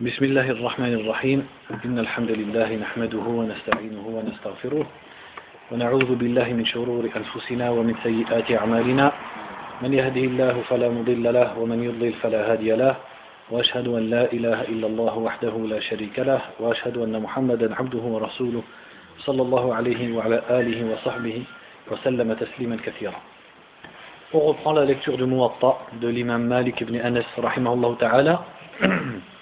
بسم الله الرحمن الرحيم إن الحمد لله نحمده ونستعينه ونستغفره ونعوذ بالله من شرور أنفسنا ومن سيئات أعمالنا من يهده الله فلا مضل له ومن يضلل فلا هادي له وأشهد أن لا إله إلا الله وحده لا شريك له وأشهد أن محمدا عبده ورسوله صلى الله عليه وعلى آله وصحبه وسلم تسليما كثيرا On reprend la lecture du Muwatta de l'imam Malik ibn Anas.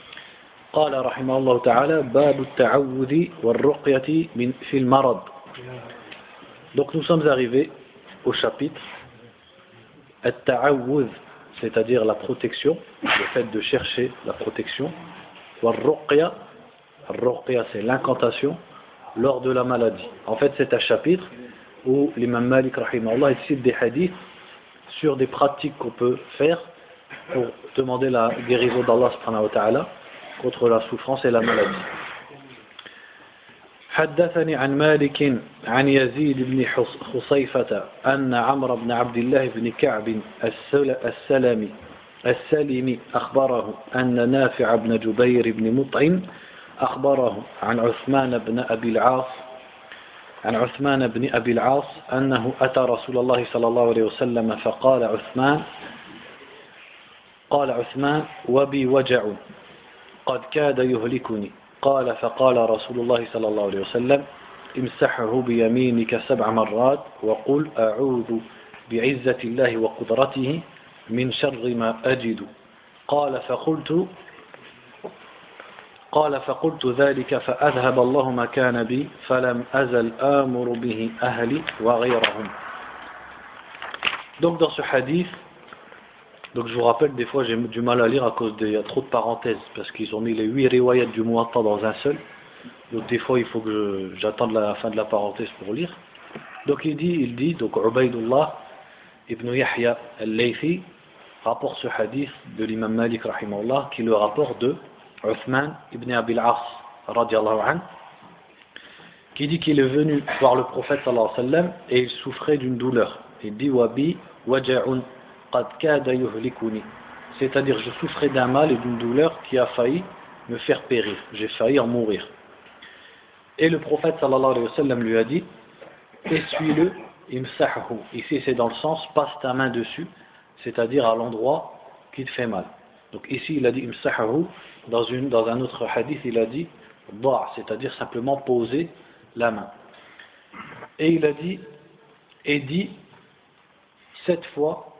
قال رحمه الله تعالى باب التعوذ والرقية من في المرض. Donc nous sommes arrivés au chapitre التعوذ c'est-à-dire la protection, le fait de chercher la protection. والرقية, الرقية c'est l'incantation lors de la maladie. En fait c'est un chapitre où l'imam Malik rahimahullah cite des hadiths sur des pratiques qu'on peut faire pour demander la guérison d'Allah subhanahu wa ta'ala Contre la souffrance et la maladie. حدثني عن مالك عن يزيد بن خصيفة أن عمرو بن عبد الله بن كعب السلمي السلمي أخبره أن نافع بن جبير بن مطعم أخبره عن عثمان بن أبي العاص عن عثمان بن أبي العاص أنه أتى رسول الله صلى الله عليه وسلم فقال عثمان قال عثمان وبي وجع قد كاد يهلكني. قال فقال رسول الله صلى الله عليه وسلم امسحه بيمينك سبع مرات وقل أعوذ بعزة الله وقدرته من شر ما أجد. قال فقلت قال فقلت ذلك فأذهب الله ما كان بي فلم أزل آمر به أهلي وغيرهم. Donc dans ce hadith, donc je vous rappelle, des fois j'ai du mal à lire à cause qu'il y a trop de parenthèses, parce qu'ils ont mis les huit riwayat du Muwatta dans un seul. Donc des fois il faut que j'attende la fin de la parenthèse pour lire. Donc il dit, il dit, donc Ubaidullah ibn Yahya al-Laythi rapporte ce hadith de l'imam Malik rahimahullah, qui le rapporte de Uthman ibn Abil As an, qui dit qu'il est venu voir le prophète sallallahu alayhi wa et il souffrait d'une douleur. Il dit Wabi waja'un. C'est-à-dire je souffrais d'un mal et d'une douleur qui a failli me faire périr. J'ai failli en mourir. Et le prophète sallallahu alayhi wa sallam lui a dit Essuie-le, imsahu. Ici c'est dans le sens passe ta main dessus, c'est-à-dire à, l'endroit qui te fait mal. Donc ici il a dit imsahu dans, un autre hadith, il a dit c'est-à-dire simplement poser la main. Et il a dit, et dit sept fois,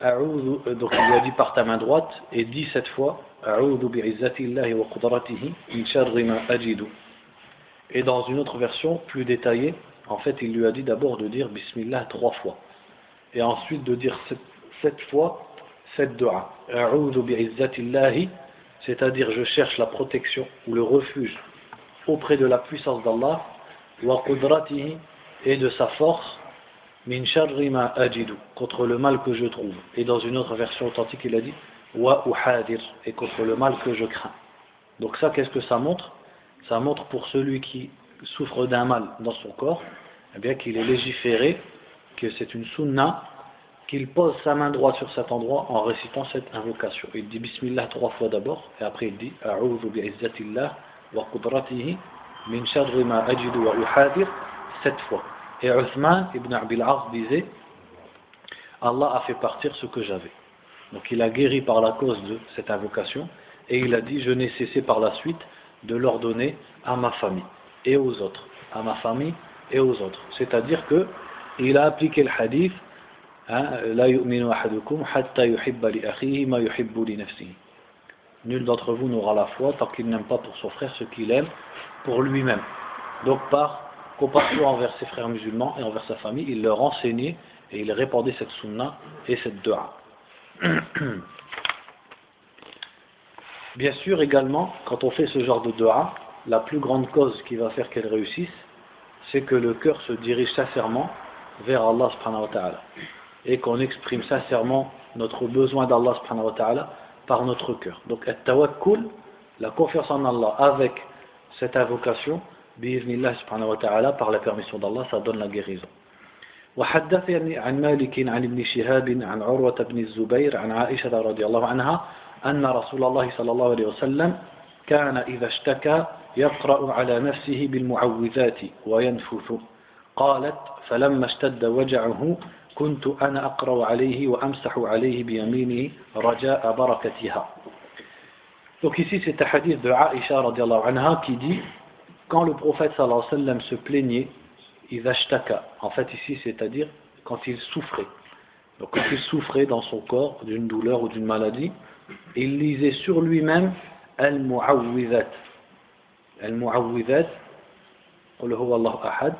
donc il a dit par ta main droite, et dit sept fois, et dans une autre version plus détaillée, en fait il lui a dit d'abord de dire Bismillah trois fois, et ensuite de dire sept, fois cette dua c'est-à-dire je cherche la protection ou le refuge auprès de la puissance d'Allah et de sa force min sharri ma ajidu contre le mal que je trouve et dans une autre version authentique il a dit wa uhadir et contre le mal que je crains donc ça qu'est-ce que ça montre? Ça montre pour celui qui souffre d'un mal dans son corps eh bien qu'il est légiféré que c'est une sunna qu'il pose sa main droite sur cet endroit en récitant cette invocation. Il dit Bismillah trois fois d'abord, et après il dit A'udhu bi'izzatillah wa qudratihi min sharri ma ajidu wa uhadir sept fois. Et Uthman ibn Abil As disait Allah a fait partir ce que j'avais. Donc il a guéri par la cause de cette invocation, et il a dit Je n'ai cessé par la suite de l'ordonner à ma famille et aux autres. À ma famille et aux autres. C'est-à-dire que il a appliqué le hadith Nul d'entre vous n'aura la foi tant qu'il n'aime pas pour son frère ce qu'il aime pour lui-même. Donc par compassion envers ses frères musulmans et envers sa famille, il leur enseignait et il répandait cette sunna et cette dua. Bien sûr également, quand on fait ce genre de dua, la plus grande cause qui va faire qu'elle réussisse, c'est que le cœur se dirige sincèrement vers Allah subhanahu wa ta'ala et qu'on exprime sincèrement notre besoin d'Allah subhanahu wa ta'ala par notre cœur. Donc, la confiance en Allah avec cette invocation, bi'idhnillah subhanahu wa ta'ala, par la permission d'Allah, ça donne la guérison. وحدثني عن مالك عن ابن شهاب عن عروة بن الزبير عن عائشة رضي الله عنها أن رسول الله صلى الله عليه وسلم كان إذا اشتكى يقرأ على نفسه بالمعوذات وينفث قالت فلما اشتد وجعه كنت أنا أقرأ عليه وأمسح عليه بيمينه رجاء بركتها Donc ici c'est un hadith de Aisha radiallahu anha qui dit quand le prophète sallallahu alayhi wa sallam se plaignait idashtaka en fait ici c'est-à-dire quand il souffrait donc quand il souffrait dans son corps d'une douleur ou d'une maladie il lisait sur lui-même al-mu'awwidhat al-mu'awwidhat قل هو الله أحد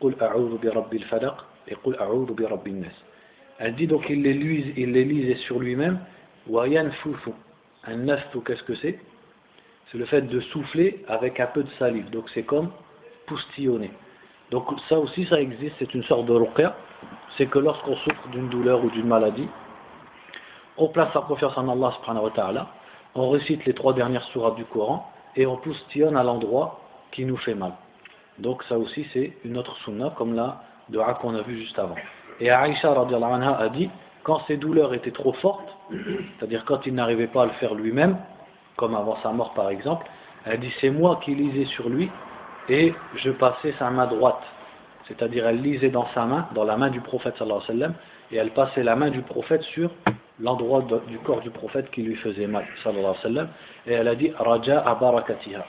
قل أعوذ برب الفلق et قل أعوذ برب الناس elle dit donc il les, lisait, il les lisait sur lui-même wa yanfuthu un naftu qu'est-ce que c'est C'est le fait de souffler avec un peu de salive. Donc c'est comme poustillonner. Donc ça aussi ça existe. C'est une sorte de ruqya. C'est que lorsqu'on souffre d'une douleur ou d'une maladie on place sa confiance en Allah subhanahu wa ta'ala. On récite les trois dernières sourates du Coran et on poustillonne à l'endroit qui nous fait mal. Donc ça aussi c'est une autre sunna comme la dua qu'on a vu juste avant. Et Aïcha anha a dit quand ses douleurs étaient trop fortes, c'est-à-dire quand il n'arrivait pas à le faire lui-même, comme avant sa mort par exemple, elle dit c'est moi qui lisais sur lui et je passais sa main droite. C'est-à-dire elle lisait dans sa main, dans la main du prophète sallallahu alayhi wa et elle passait la main du prophète sur l'endroit du corps du prophète qui lui faisait mal, sallallahu alayhi wa sallam, et elle a dit Raja barakatiha,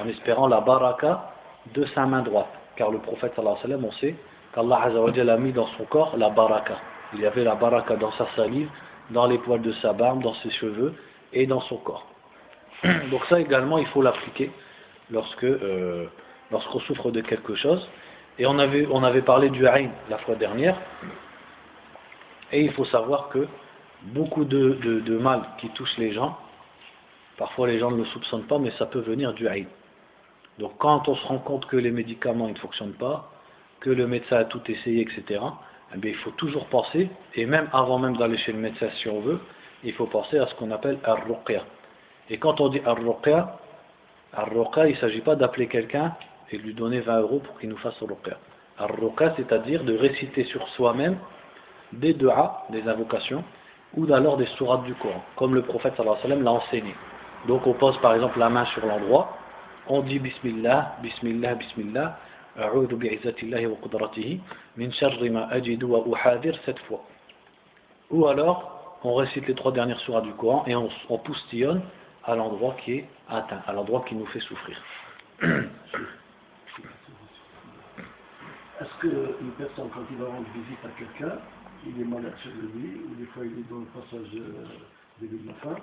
en espérant la baraka de sa main droite, car le prophète sallallahu alayhi wa sallam, on sait qu'Allah a mis dans son corps la baraka. Il y avait la baraka dans sa salive, dans les poils de sa barbe, dans ses cheveux et dans son corps. Donc ça également, il faut l'appliquer lorsque euh, lorsqu'on souffre de quelque chose. Et on avait, on avait parlé du haïn la fois dernière. Et il faut savoir que beaucoup de, mal qui touche les gens, parfois les gens ne le soupçonnent pas, mais ça peut venir du haïd. Donc quand on se rend compte que les médicaments ne fonctionnent pas, que le médecin a tout essayé, etc., eh il faut toujours penser, et même avant même d'aller chez le médecin si on veut, il faut penser à ce qu'on appelle ar-ruqya. Et quand on dit al-ruqya, al-ruqya, il ne s'agit pas d'appeler quelqu'un et de lui donner 20 euros pour qu'il nous fasse al-ruqya. Al-ruqya, c'est-à-dire de réciter sur soi-même des du'as, des invocations, ou alors des sourates du Coran, comme le prophète sallallahu alayhi wa sallam l'a enseigné. Donc on pose par exemple la main sur l'endroit, on dit Bismillah, Bismillah, Bismillah, A'udhu bi'izzatillahi wa qudratihi, min sharri ma ajidu wa uhadir, cette fois. Ou alors, on récite les trois dernières sourates du Coran et on, on poustillonne à l'endroit qui est atteint, à l'endroit qui nous fait souffrir. Est-ce qu'une personne, quand il va rendre visite à quelqu'un, il est malade sur le lit, ou des fois il est dans le passage euh, de la fin,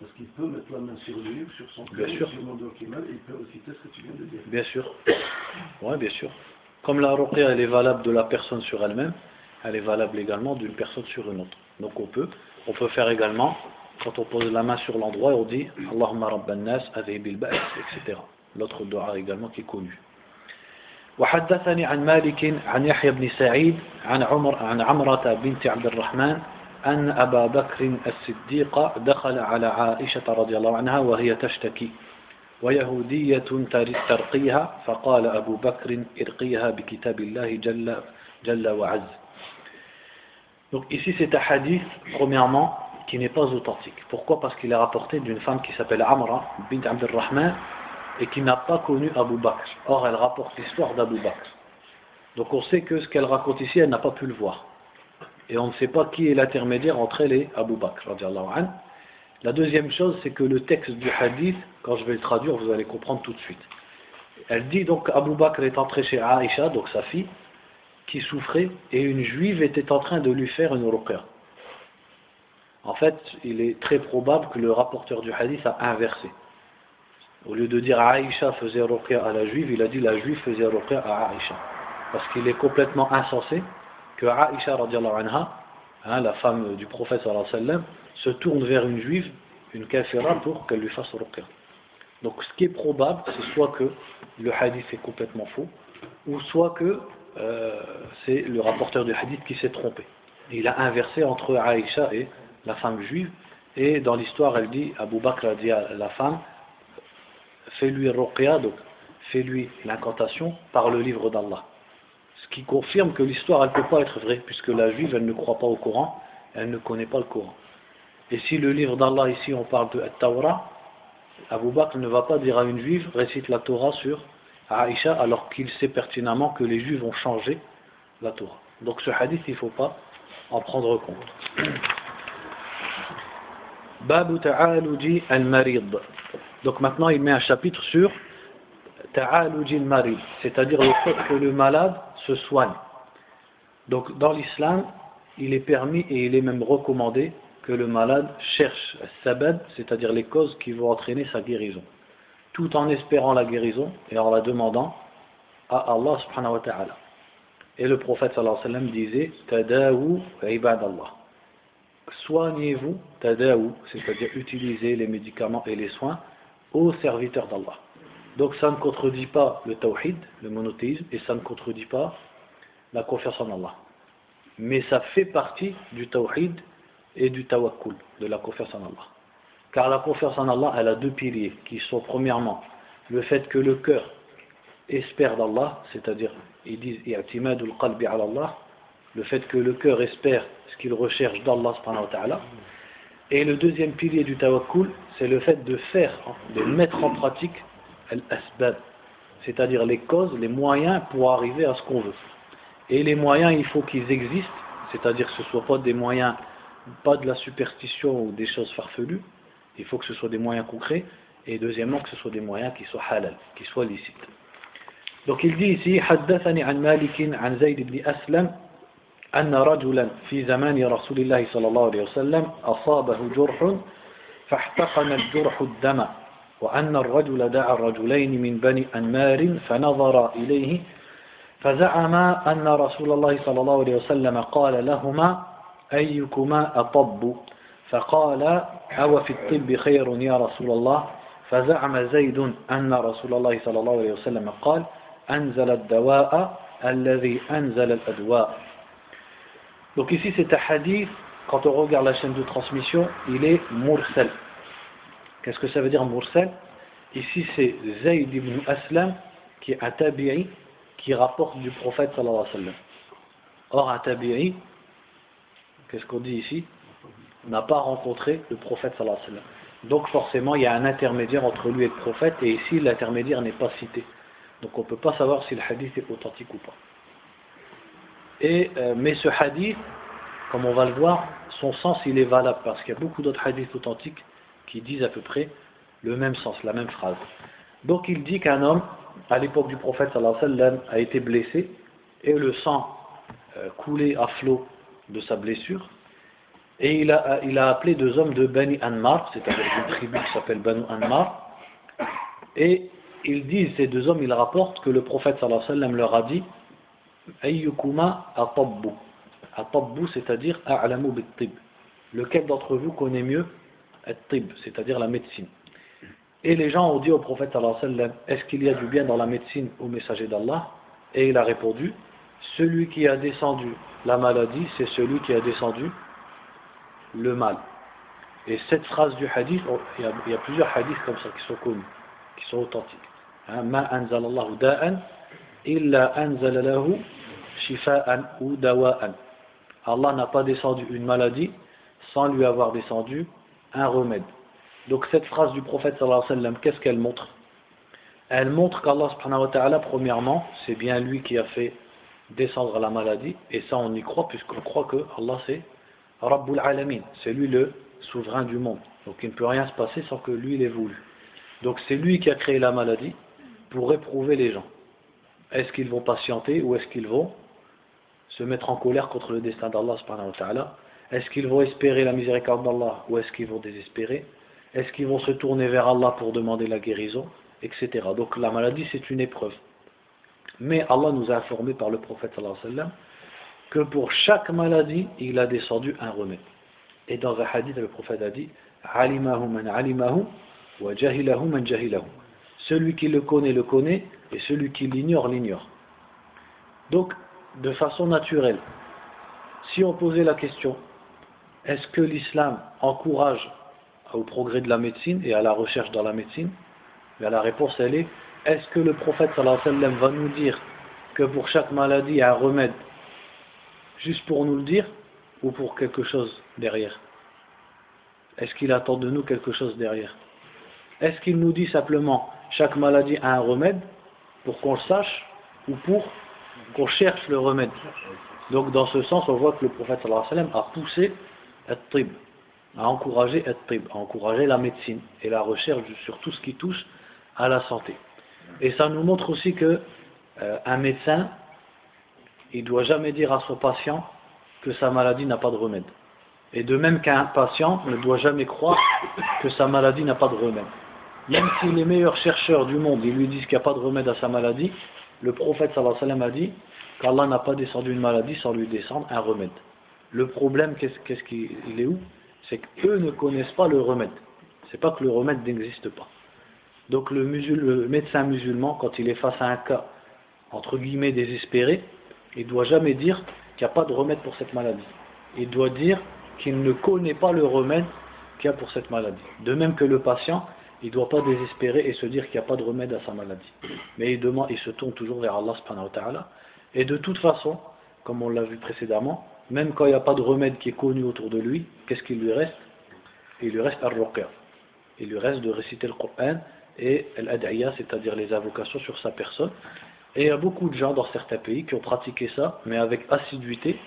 parce qu'il peut mettre la main sur lui, sur son cœur, sur l'endroit qui est mal, et il peut aussi faire ce que tu viens de dire. Bien sûr. Oui, bien sûr. Comme la ruqya, elle est valable de la personne sur elle-même, elle est valable également d'une personne sur une autre. Donc on peut, on peut faire également, quand on pose la main sur l'endroit, on dit Allahumma rabban nas, etc. L'autre doa également qui est connu. وحدثني عن مالك عن يحيى بن سعيد عن عمر عن عمرة بنت عبد الرحمن أن أبا بكر الصديق دخل على عائشة رضي الله عنها وهي تشتكي ويهودية ترقيها فقال أبو بكر ارقيها بكتاب الله جل, جل وعز Donc ici c'est un hadith, premièrement, qui n'est pas authentique. Pourquoi? Parce qu'il est rapporté d'une femme qui s'appelle Amra bint Abdurrahman et qui n'a pas connu Abu Bakr. Or, elle rapporte l'histoire d'Abu Bakr. Donc on sait que ce qu'elle raconte ici, elle n'a pas pu le voir. Et on ne sait pas qui est l'intermédiaire entre elle et Abu Bakr. La deuxième chose, c'est que le texte du hadith, quand je vais le traduire, vous allez comprendre tout de suite. Elle dit donc Abu Bakr est entré chez Aïcha, donc sa fille, qui souffrait, et une juive était en train de lui faire une ruqya. En fait, il est très probable que le rapporteur du hadith a inversé. Au lieu de dire Aïcha faisait ruqya à la juive, il a dit la juive faisait ruqya à Aïcha. Parce qu'il est complètement insensé que Aïcha, hein, la femme du prophète sallam, se tourne vers une juive, une kafira, pour qu'elle lui fasse ruqya. Donc ce qui est probable, c'est soit que le hadith est complètement faux, ou soit que euh, c'est le rapporteur du hadith qui s'est trompé. Il a inversé entre Aïcha et la femme juive, et dans l'histoire, elle dit, Abu Bakr dit à la femme, fais-lui ruqya, donc fais-lui l'incantation par le livre d'Allah. Ce qui confirme que l'histoire, elle ne peut pas être vraie, puisque la juive, elle ne croit pas au Coran, elle ne connaît pas le Coran. Et si le livre d'Allah, ici, on parle de At-Tawra, Abu Bakr ne va pas dire à une juive récite la Torah sur Aïcha alors qu'il sait pertinemment que les juifs ont changé la Torah. Donc ce hadith, il ne faut pas en prendre compte. Babu ta'aluji al-marid. Donc maintenant, il met un chapitre sur ta'aluji al-marid, c'est-à-dire le fait que le malade se soigne. Donc dans l'islam, il est permis et il est même recommandé que le malade cherche sabad, c'est-à-dire les causes qui vont entraîner sa guérison, tout en espérant la guérison et en la demandant à Allah subhanahu wa ta'ala. Et le prophète sallallahu alayhi wa sallam disait Tadawu ibadallah. Soignez-vous, tadawu, c'est-à-dire utilisez les médicaments et les soins aux serviteurs d'Allah. Donc ça ne contredit pas le tawhid, le monothéisme, et ça ne contredit pas la confiance en Allah. Mais ça fait partie du tawhid et du tawakkul, de la confiance en Allah. Car la confiance en Allah, elle a deux piliers, qui sont premièrement le fait que le cœur espère d'Allah, c'est-à-dire ils disent qalbi ala Allah, le fait que le cœur espère ce qu'il recherche d'Allah Et le deuxième pilier du tawakkul, c'est le fait de faire, de mettre en pratique al-asbab, c'est-à-dire les causes, les moyens pour arriver à ce qu'on veut. Et les moyens, il faut qu'ils existent, c'est-à-dire que ce ne soient pas des moyens, pas de la superstition ou des choses farfelues, il faut que ce soit des moyens concrets, et deuxièmement que ce soit des moyens qui soient halal, qui soient licites. Donc il dit ici, حدثني عن مالك عن زيد بن أسلم أن رجلا في زمان رسول الله صلى الله عليه وسلم أصابه جرح فاحتقن الجرح الدم وأن الرجل دعا الرجلين من بني أنمار فنظر إليه فزعم أن رسول الله صلى الله عليه وسلم قال لهما أيكما أطب؟ فقال أو في الطب خير يا رسول الله؟ فزعم زيد أن رسول الله صلى الله عليه وسلم قال أنزل الدواء الذي أنزل الأدواء. Donc ici c'est un hadith, quand on regarde la chaîne de transmission, il est mursal. Qu'est-ce que ça veut dire mursal? Ici c'est Zayd ibn Aslam qui est un tabi'i qui rapporte du prophète sallallahu alayhi wa sallam. Or un tabi'i, qu'est-ce qu'on dit ici? N'a pas rencontré le prophète sallallahu alayhi sallam. Donc forcément il y a un intermédiaire entre lui et le prophète et ici l'intermédiaire n'est pas cité. Donc on ne peut pas savoir si le hadith est authentique ou pas. Et, euh, mais ce hadith, comme on va le voir, son sens il est valable parce qu'il y a beaucoup d'autres hadiths authentiques qui disent à peu près le même sens, la même phrase. Donc il dit qu'un homme, à l'époque du prophète sallallahu alayhi wa sallam, a été blessé et le sang euh, coulait à flot de sa blessure. Et il a, appelé deux hommes de Bani Anmar, c'est-à-dire une tribu qui s'appelle Banu Anmar. Et ils disent, ces deux hommes, ils rapportent que le prophète sallallahu alayhi wa sallam leur a dit Ayyukuma atabbu. Atabbu, c'est-à-dire a'lamu bit Lequel d'entre vous connaît mieux at-tib, c'est-à-dire la médecine Et les gens ont dit au prophète sallallahu Est-ce qu'il y a du bien dans la médecine au messager d'Allah? Et il a répondu Celui qui a descendu la maladie, c'est celui qui a descendu le mal. Et cette phrase du hadith, il y a, il y a plusieurs hadiths comme ça qui sont connus, qui sont authentiques. Hein, Ma anzalallahu da'an illa anzalalahu shifa'an ou dawa'an. Allah n'a pas descendu une maladie sans lui avoir descendu un remède. Donc cette phrase du prophète qu'est-ce qu'elle montre? Elle montre qu'Allah subhanahu wa ta'ala, premièrement, c'est bien lui qui a fait descendre la maladie, et ça on y croit, puisqu'on croit que Allah c'est Rabbul Alamin, c'est lui le souverain du monde. Donc il ne peut rien se passer sans que lui l'ait voulu. Donc c'est lui qui a créé la maladie pour éprouver les gens. Est-ce qu'ils vont patienter ou est-ce qu'ils vont se mettre en colère contre le destin d'Allah Est-ce qu'ils vont espérer la miséricorde d'Allah ou est-ce qu'ils vont désespérer? Est-ce qu'ils vont se tourner vers Allah pour demander la guérison Etc. Donc la maladie c'est une épreuve. Mais Allah nous a informé par le prophète que pour chaque maladie il a descendu un remède. Et dans un hadith le prophète a dit alimahu man alimahu wa jahilahu man jahilahu. Celui qui le connaît le connaît et celui qui l'ignore l'ignore. Donc, de façon naturelle, si on posait la question, est-ce que l'islam encourage au progrès de la médecine et à la recherche dans la médecine? La réponse, elle est, est-ce que le prophète va nous dire que pour chaque maladie, il y a un remède juste pour nous le dire ou pour quelque chose derrière? Est-ce qu'il attend de nous quelque chose derrière? Est-ce qu'il nous dit simplement chaque maladie a un remède pour qu'on le sache ou pour qu'on cherche le remède Donc dans ce sens, on voit que le prophète sallallahu alayhi wa a poussé at-tib, a encouragé at-tib, a encouragé la médecine et la recherche sur tout ce qui touche à la santé. Et ça nous montre aussi que euh, un médecin, il ne doit jamais dire à son patient que sa maladie n'a pas de remède. Et de même qu'un patient ne doit jamais croire que sa maladie n'a pas de remède. Même si les meilleurs chercheurs du monde ils lui disent qu'il n'y a pas de remède à sa maladie, le prophète a dit qu'Allah n'a pas descendu une maladie sans lui descendre un remède. Le problème, qu'est-ce qu'il est où? C'est qu'eux ne connaissent pas le remède. C'est pas que le remède n'existe pas. Donc le, le médecin musulman, quand il est face à un cas entre guillemets désespéré, il ne doit jamais dire qu'il n'y a pas de remède pour cette maladie. Il doit dire qu'il ne connaît pas le remède qu'il y a pour cette maladie. De même que le patient, il ne doit pas désespérer et se dire qu'il n'y a pas de remède à sa maladie. Mais il, il se tourne toujours vers Allah subhanahu wa Et de toute façon, comme on l'a vu précédemment, même quand il n'y a pas de remède qui est connu autour de lui, qu'est-ce qu'il lui reste? Il lui reste al-ruqya. Il lui reste de réciter le Coran et l'ad'iyah, c'est-à-dire les invocations sur sa personne. Et il y a beaucoup de gens dans certains pays qui ont pratiqué ça, mais avec assiduité.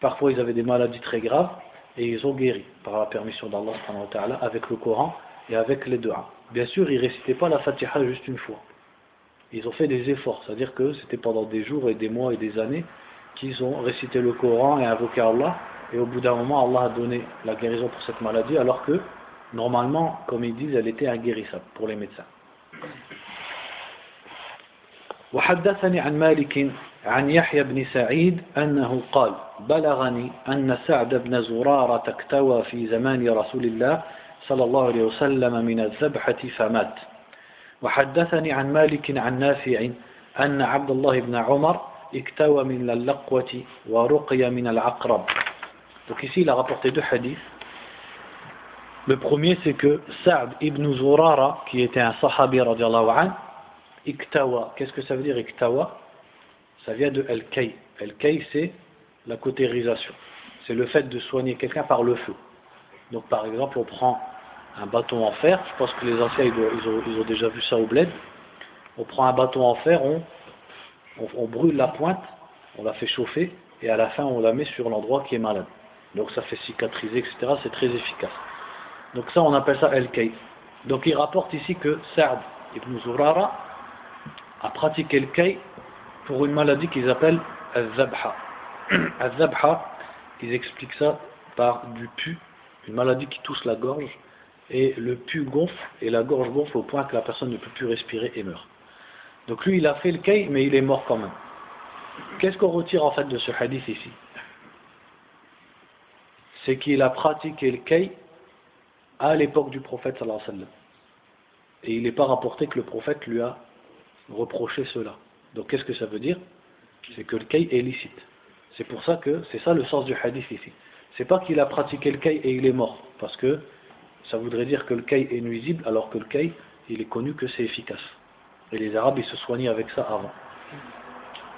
Parfois, ils avaient des maladies très graves et ils ont guéri par la permission d'Allah avec le Coran et avec les deux. Bien sûr, ils ne récitaient pas la Fatiha juste une fois. Ils ont fait des efforts, c'est-à-dire que c'était pendant des jours et des mois et des années qu'ils ont récité le Coran et invoqué Allah, et au bout d'un moment, Allah a donné la guérison pour cette maladie, alors que, normalement, comme ils disent, elle était inguérissable pour les médecins. وحدثني عن مالك عن يحيى بن سعيد أنه قال بلغني أن سعد بن زرارة اكتوى في زمان رسول الله صلى الله عليه وسلم من الذبحة فمات وحدثني عن مالك عن نافع أن عبد الله بن عمر اكتوى من اللقوة ورقي من العقرب Donc ici, il a rapporté deux hadiths. Le premier, c'est que Sa'd ibn Zurara, qui était un sahabi radiallahu anhu, Iktawa. Qu'est-ce que ça veut dire Iktawa Ça vient de Al-Kay. Al-Kay, c'est la cautérisation. C'est le fait de soigner quelqu'un par le feu. Donc par exemple, on prend un bâton en fer, je pense que les anciens ils ont, déjà vu ça au bled. On prend un bâton en fer, on, brûle la pointe, on la fait chauffer et à la fin on la met sur l'endroit qui est malade. Donc ça fait cicatriser, etc. C'est très efficace. Donc ça on appelle ça El-Kay. Donc il rapporte ici que Sa'd ibn Zurara a pratiqué le Kay pour une maladie qu'ils appellent Al-Zabha. Al-Zabha, ils expliquent ça par du pu une maladie qui touche la gorge, et le pu gonfle, et la gorge gonfle au point que la personne ne peut plus respirer et meurt. Donc lui, il a fait le kay, mais il est mort quand même. Qu'est-ce qu'on retire en fait de ce hadith ici? C'est qu'il a pratiqué le kay à l'époque du prophète sallallahu. Et il n'est pas rapporté que le prophète lui a reproché cela. Donc qu'est-ce que ça veut dire? C'est que le kay est licite. C'est pour ça que c'est ça le sens du hadith ici c'est pas qu'il a pratiqué le kay et il est mort, parce que ça voudrait dire que le kay est nuisible, alors que le kay, il est connu que c'est efficace. Et les Arabes, ils se soignaient avec ça avant.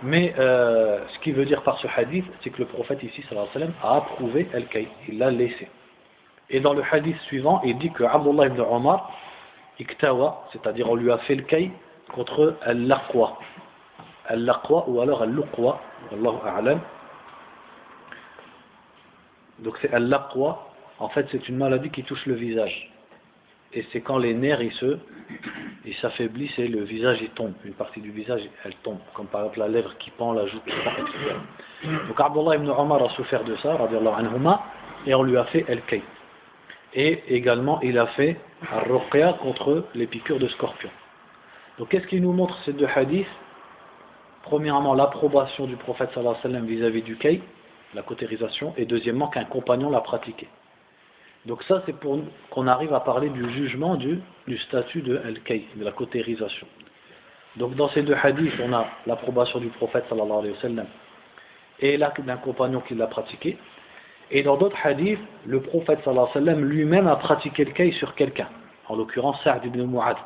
Mais euh, ce qui veut dire par ce hadith, c'est que le prophète ici, sallallahu alayhi wa sallam, a approuvé el kay, il l'a laissé. Et dans le hadith suivant, il dit que Abdullah ibn Omar, iktawa, c'est-à-dire on lui a fait le kay contre al-laqwa. Al-laqwa ou alors al-luqwa, Allahu a'lam, donc c'est al-laqwa, en fait c'est une maladie qui touche le visage. Et c'est quand les nerfs ils se ils s'affaiblissent et le visage il tombe. Une partie du visage elle tombe, comme par exemple la lèvre qui pend, la joue qui pend, etc. Donc Abdullah ibn Omar a souffert de ça, anhuma, et on lui a fait el-kay. Et également il a fait al-ruqya contre les piqûres de scorpions. Donc qu'est-ce qui nous montre ces deux hadiths? Premièrement, l'approbation du prophète vis-à-vis du kay, la cautérisation, et deuxièmement qu'un compagnon l'a pratiqué. Donc ça c'est pour qu'on arrive à parler du jugement du, statut de al-kay, de la cautérisation. Donc dans ces deux hadiths, on a l'approbation du prophète sallallahu et l'acte d'un compagnon qui l'a pratiqué. Et dans d'autres hadiths, le prophète sallallahu lui-même a pratiqué le kay sur quelqu'un, en l'occurrence Sa'd ibn Mu'ad,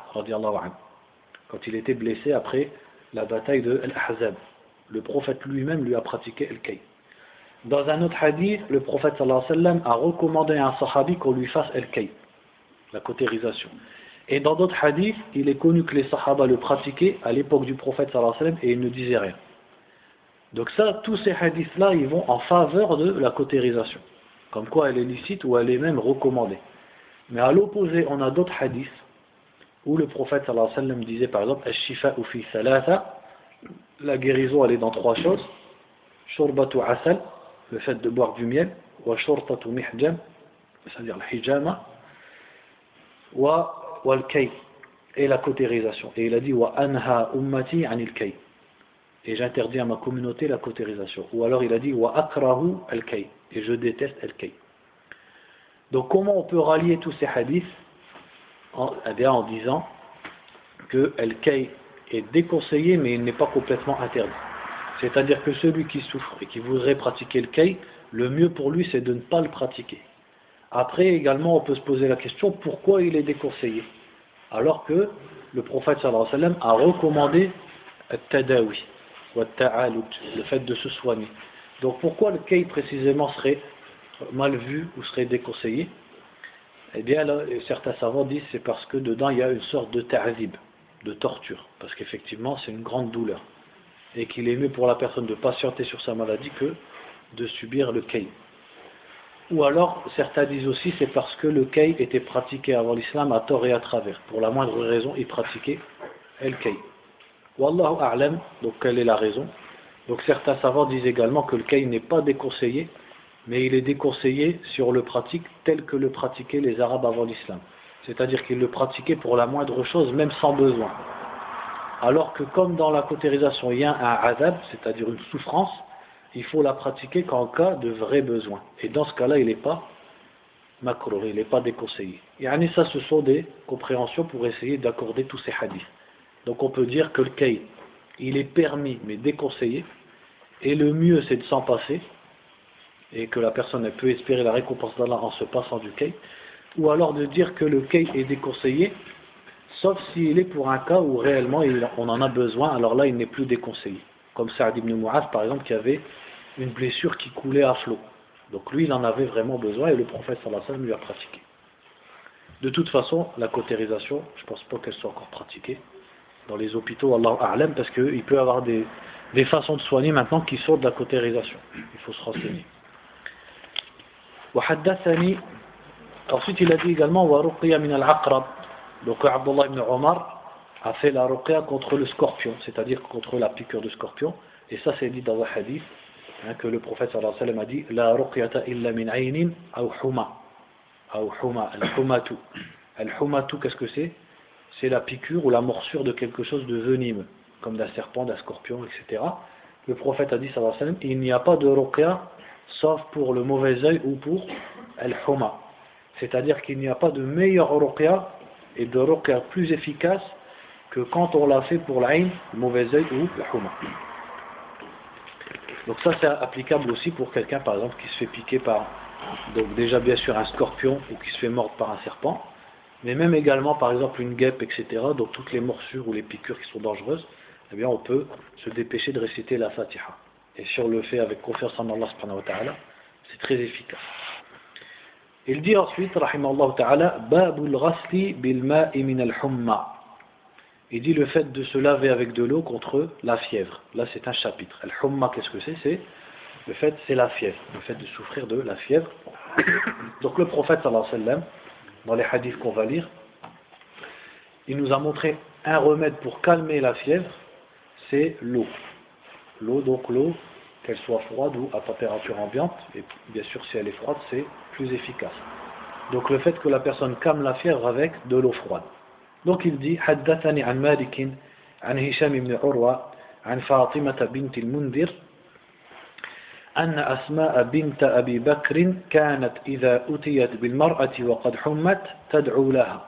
quand il était blessé après la bataille de Al-Ahzab. Le prophète lui-même lui a pratiqué le kay. Dans un autre hadith, le prophète sallallahu alayhi wa sallam a recommandé à un sahabi qu'on lui fasse el-kay, la cautérisation. Et dans d'autres hadiths, il est connu que les sahaba le pratiquaient à l'époque du prophète sallallahu alayhi wa sallam et ils ne disaient rien. Donc ça, tous ces hadiths-là, ils vont en faveur de la cautérisation. Comme quoi elle est licite ou elle est même recommandée. Mais à l'opposé, on a d'autres hadiths où le prophète sallallahu alayhi wa sallam disait par exemple la guérison elle est dans trois choses. Shurbatu asal, le fait de boire du miel, c'est-à-dire le hijama, kay, et la cautérisation. Et il a dit kay. Et j'interdis à ma communauté la cautérisation. Ou alors il a dit wa akrahu al kay, et je déteste al kay. Donc comment on peut rallier tous ces hadiths en, eh en disant que al-kay est déconseillé mais il n'est pas complètement interdit? C'est-à-dire que celui qui souffre et qui voudrait pratiquer le kay, le mieux pour lui c'est de ne pas le pratiquer. Après également on peut se poser la question pourquoi il est déconseillé? Alors que le prophète alayhi wa sallam a recommandé tadawi le fait de se soigner. Donc pourquoi le kay précisément serait mal vu ou serait déconseillé? Eh bien, certains savants disent c'est parce que dedans il y a une sorte de ta'zib, de torture, parce qu'effectivement c'est une grande douleur, et qu'il est mieux pour la personne de patienter sur sa maladie que de subir le kay. Ou alors, certains disent aussi c'est parce que le kay était pratiqué avant l'islam à tort et à travers. Pour la moindre raison, il pratiquait le kay. Wallahu a'lam, donc quelle est la raison? Donc certains savants disent également que le kay n'est pas déconseillé mais il est déconseillé sur le pratique tel que le pratiquaient les Arabes avant l'islam. C'est-à-dire qu'ils le pratiquaient pour la moindre chose, même sans besoin. Alors que comme dans la cautérisation, il y a un azab, c'est-à-dire une souffrance, il faut la pratiquer qu'en cas de vrai besoin. Et dans ce cas-là, il n'est pas makro, il n'est pas déconseillé. Et ça, ce sont des compréhensions pour essayer d'accorder tous ces hadiths. Donc on peut dire que le kay, il est permis mais déconseillé, et le mieux c'est de s'en passer, et que la personne peut espérer la récompense d'Allah en se passant du kay, ou alors de dire que le kay est déconseillé, sauf s'il est pour un cas où réellement on en a besoin, alors là il n'est plus déconseillé. Comme Saad ibn Mu'az par exemple qui avait une blessure qui coulait à flot. Donc lui il en avait vraiment besoin et le prophète sallallahu alayhi wa sallam lui a pratiqué. De toute façon, la cautérisation, je ne pense pas qu'elle soit encore pratiquée dans les hôpitaux, Allah A'lam, parce qu'il peut y avoir des, façons de soigner maintenant qui sortent de la cautérisation. Il faut se renseigner. Ensuite il a dit également « Wa al-aqrab » donc Abdullah ibn Omar a fait la ruqya contre le scorpion c'est-à-dire contre la piqûre de scorpion et ça c'est dit dans un hadith hein, que le prophète sallallahu alayhi wa a dit la ruqyata illa min aynin aw huma aw huma al-humatu al-humatu qu'est-ce que c'est? C'est la piqûre ou la morsure de quelque chose de venimeux comme d'un serpent, d'un scorpion, etc. Le prophète a dit sallallahu alayhi il n'y a pas de ruqya sauf pour le mauvais œil ou pour al-huma. C'est-à-dire qu'il n'y a pas de meilleur ruqya et de ruqya plus efficace que quand on l'a fait pour l'aïn, le mauvais œil ou le huma. Donc ça c'est applicable aussi pour quelqu'un par exemple qui se fait piquer par, donc déjà bien sûr un scorpion ou qui se fait mordre par un serpent, mais même également par exemple une guêpe, etc. Donc toutes les morsures ou les piqûres qui sont dangereuses, eh bien on peut se dépêcher de réciter la Fatiha et si on le fait avec confiance en Allah subhanahu wa c'est très efficace. Il dit ensuite, rahimallahu ta'ala, Babul ghasli bil min al humma. Il dit le fait de se laver avec de l'eau contre la fièvre. Là, c'est un chapitre. Al humma, qu'est-ce que c'est? C'est le fait, c'est la fièvre, le fait de souffrir de la fièvre. Donc le prophète sallallahu alayhi wa sallam, dans les hadiths qu'on va lire, il nous a montré un remède pour calmer la fièvre, c'est l'eau. L'eau, donc l'eau, qu'elle soit froide ou à température ambiante, et bien sûr si elle est froide, c'est plus efficace. Donc le fait que la personne calme la fièvre avec de l'eau froide. Donc il dit حدثني عن مالك عن هشام بن عروة عن فاطمة بنت المنذر أن أسماء بنت أبي بكر كانت إذا أتيت بالمرأة وقد حمت تدعو لها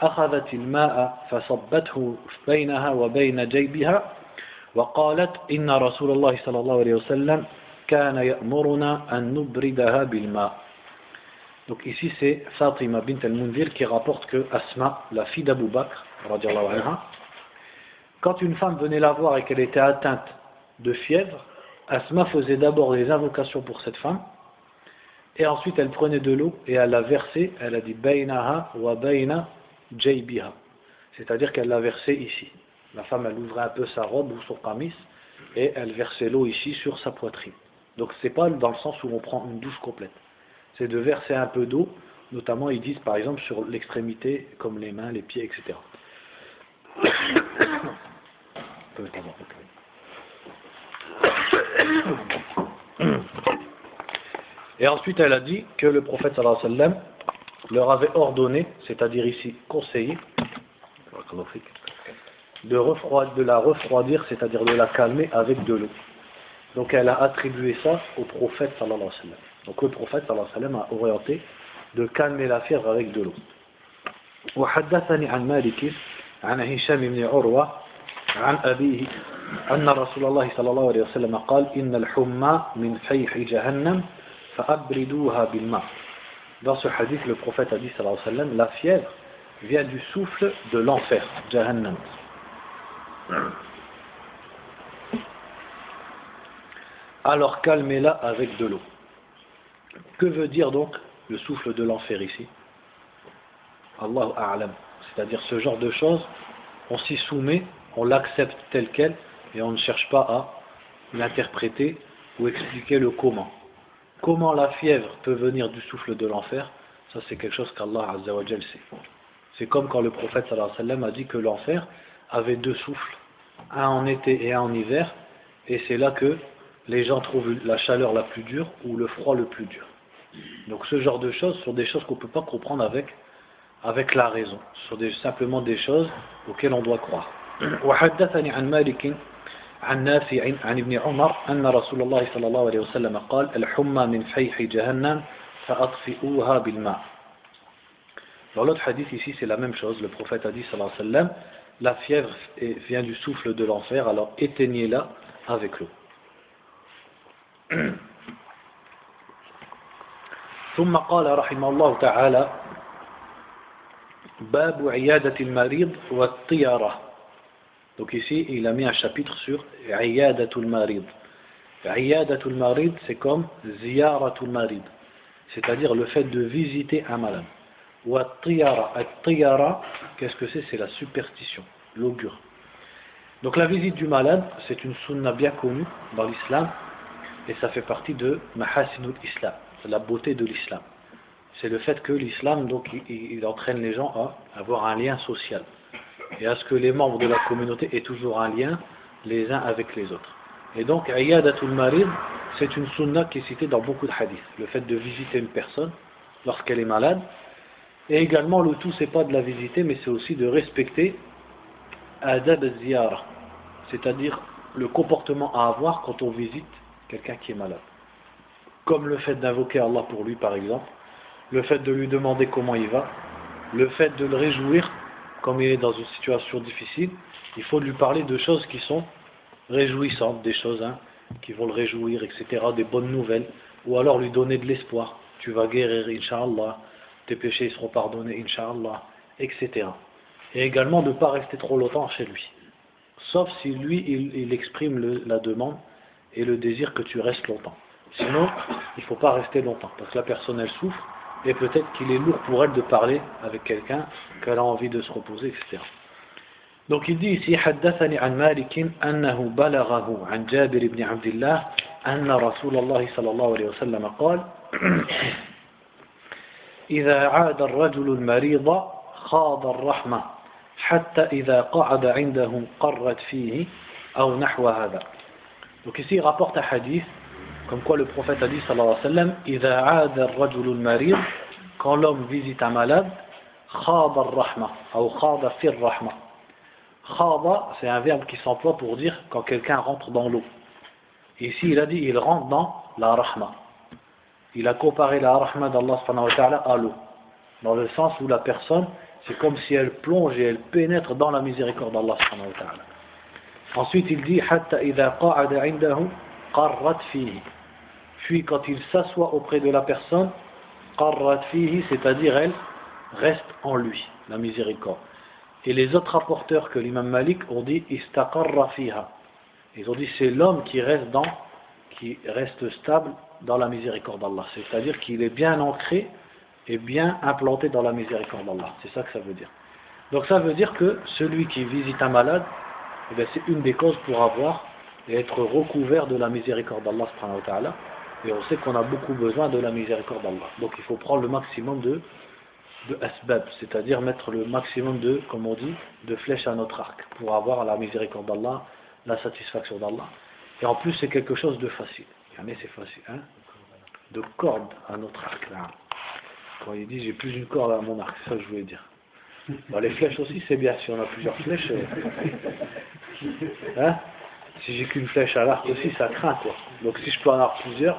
أخذت الماء فصبته بينها وبين جيبها وقالت إن رسول الله صلى الله عليه وسلم كان يأمرنا أن نبردها بالماء Donc ici c'est Fatima bint al-Munzir qui rapporte que Asma, la fille d'Abu Bakr, anha, quand une femme venait la voir et qu'elle était atteinte de fièvre, Asma faisait d'abord des invocations pour cette femme, et ensuite elle prenait de l'eau et elle la versait, elle a dit Bainaha wa Baina Jaybiha. C'est-à-dire qu'elle l'a versé ici. la femme, elle ouvrait un peu sa robe ou son camis et elle versait l'eau ici sur sa poitrine. Donc c'est pas dans le sens où on prend une douche complète. C'est de verser un peu d'eau, notamment ils disent par exemple sur l'extrémité, comme les mains, les pieds, etc. Et ensuite, elle a dit que le prophète alayhi leur avait ordonné, c'est-à-dire ici conseillé, de, de la refroidir, c'est-à-dire de la calmer avec de l'eau. Donc elle a attribué ça au prophète sallallahu alayhi wa sallam. Donc le prophète sallallahu alayhi wa sallam a orienté de calmer la fièvre avec de l'eau. وحدثني عن مالك عن هشام بن عروة عن أبيه أن رسول الله صلى الله عليه وسلم قال إن الحمى من فيح جهنم فأبردوها بالماء Dans ce hadith, le prophète a dit, sallallahu alayhi wa sallam, la fièvre vient du souffle de l'enfer, Jahannam. Alors calmez-la avec de l'eau. Que veut dire donc le souffle de l'enfer ici? Allahu A'lam. C'est-à-dire ce genre de choses, on s'y soumet, on l'accepte tel quel, et on ne cherche pas à l'interpréter ou expliquer le comment. Comment la fièvre peut venir du souffle de l'enfer? Ça c'est quelque chose qu'Allah sait. C'est comme quand le prophète a dit que l'enfer avait deux souffles, un en été et un en hiver, et c'est là que les gens trouvent la chaleur la plus dure ou le froid le plus dur. Donc ce genre de choses sont des choses qu'on ne peut pas comprendre avec, avec la raison. Ce sont des, simplement des choses auxquelles on doit croire. وحدثني عن مالك عن نافع عن ابن عمر أن رسول الله صلى الله عليه وسلم قال الحمى من فيح جهنم فأطفئوها بالماء Dans l'autre hadith ici, c'est la même chose. Le prophète a dit, sallallahu alayhi wa sallam, la fièvre vient du souffle de l'enfer, alors éteignez-la avec l'eau. ثم قال رحمه الله تعالى باب عيادة المريض والطيرة Donc ici, il a mis un chapitre sur Iyadatul Marid. Iyadatul Marid, c'est comme Ziyaratul Marid. C'est-à-dire le fait de visiter un malade. Tiyara. qu'est-ce que c'est? C'est la superstition, l'augure. Donc la visite du malade, c'est une sunna bien connue dans l'islam et ça fait partie de Mahasinul Islam, la beauté de l'islam. C'est le fait que l'islam, donc, il, entraîne les gens à avoir un lien social et à ce que les membres de la communauté aient toujours un lien les uns avec les autres. Et donc, Iyadatul Marid, c'est une sunna qui est citée dans beaucoup de hadiths. Le fait de visiter une personne lorsqu'elle est malade. Et également, le tout, c'est pas de la visiter, mais c'est aussi de respecter Adab Ziyara, c'est-à-dire le comportement à avoir quand on visite quelqu'un qui est malade. Comme le fait d'invoquer Allah pour lui, par exemple, le fait de lui demander comment il va, le fait de le réjouir, comme il est dans une situation difficile, il faut lui parler de choses qui sont réjouissantes, des choses hein, qui vont le réjouir, etc., des bonnes nouvelles, ou alors lui donner de l'espoir. Tu vas guérir, Inch'Allah, tes péchés seront pardonnés, Inch'Allah, etc. Et également de ne pas rester trop longtemps chez lui. Sauf si lui, il, exprime la demande et le désir que tu restes longtemps. Sinon, il ne faut pas rester longtemps, parce que la personne, elle souffre, et peut-être qu'il est lourd pour elle de parler avec quelqu'un, qu'elle a envie de se reposer, etc. Donc il dit ici, حدثني عن مالك أنه بلغه عن جابر بن عبد الله أن رسول الله صلى الله عليه وسلم قال إذا عاد الرجل المريض خاض الرحمة حتى إذا قعد عنده قرت فيه أو نحو هذا Donc ici il rapporte un hadith comme quoi le prophète a dit sallallahu alayhi wa sallam إذا عاد الرجل المريض quand l'homme visite un malade خاض الرحمة أو خاض في الرحمة Khada, c'est un verbe qui s'emploie pour dire quand quelqu'un rentre dans l'eau. Ici, il a dit il rentre dans la rahma. Il a comparé la rahma d'Allah à l'eau. Dans le sens où la personne, c'est comme si elle plonge et elle pénètre dans la miséricorde d'Allah. Ensuite, il dit Puis, quand il s'assoit auprès de la personne, c'est-à-dire elle reste en lui, la miséricorde. Et les autres rapporteurs que l'imam Malik ont dit istaqarra. Ils ont dit c'est l'homme qui reste dans, qui reste stable dans la miséricorde d'Allah. C'est-à-dire qu'il est bien ancré et bien implanté dans la miséricorde d'Allah. C'est ça que ça veut dire. Donc ça veut dire que celui qui visite un malade, eh c'est une des causes pour avoir et être recouvert de la miséricorde d'Allah. Et on sait qu'on a beaucoup besoin de la miséricorde d'Allah. Donc il faut prendre le maximum de, de asbab, c'est-à-dire mettre le maximum de, comme on dit, de flèches à notre arc pour avoir la miséricorde d'Allah, la satisfaction d'Allah. Et en plus c'est quelque chose de facile. Mais c'est facile, hein De corde à notre arc. Là. Quand il dit j'ai plus une corde à mon arc, ça je voulais dire. Bah, les flèches aussi, c'est bien. Si on a plusieurs flèches, euh, hein si j'ai qu'une flèche à l'arc aussi, ça craint quoi. Donc si je peux en avoir plusieurs.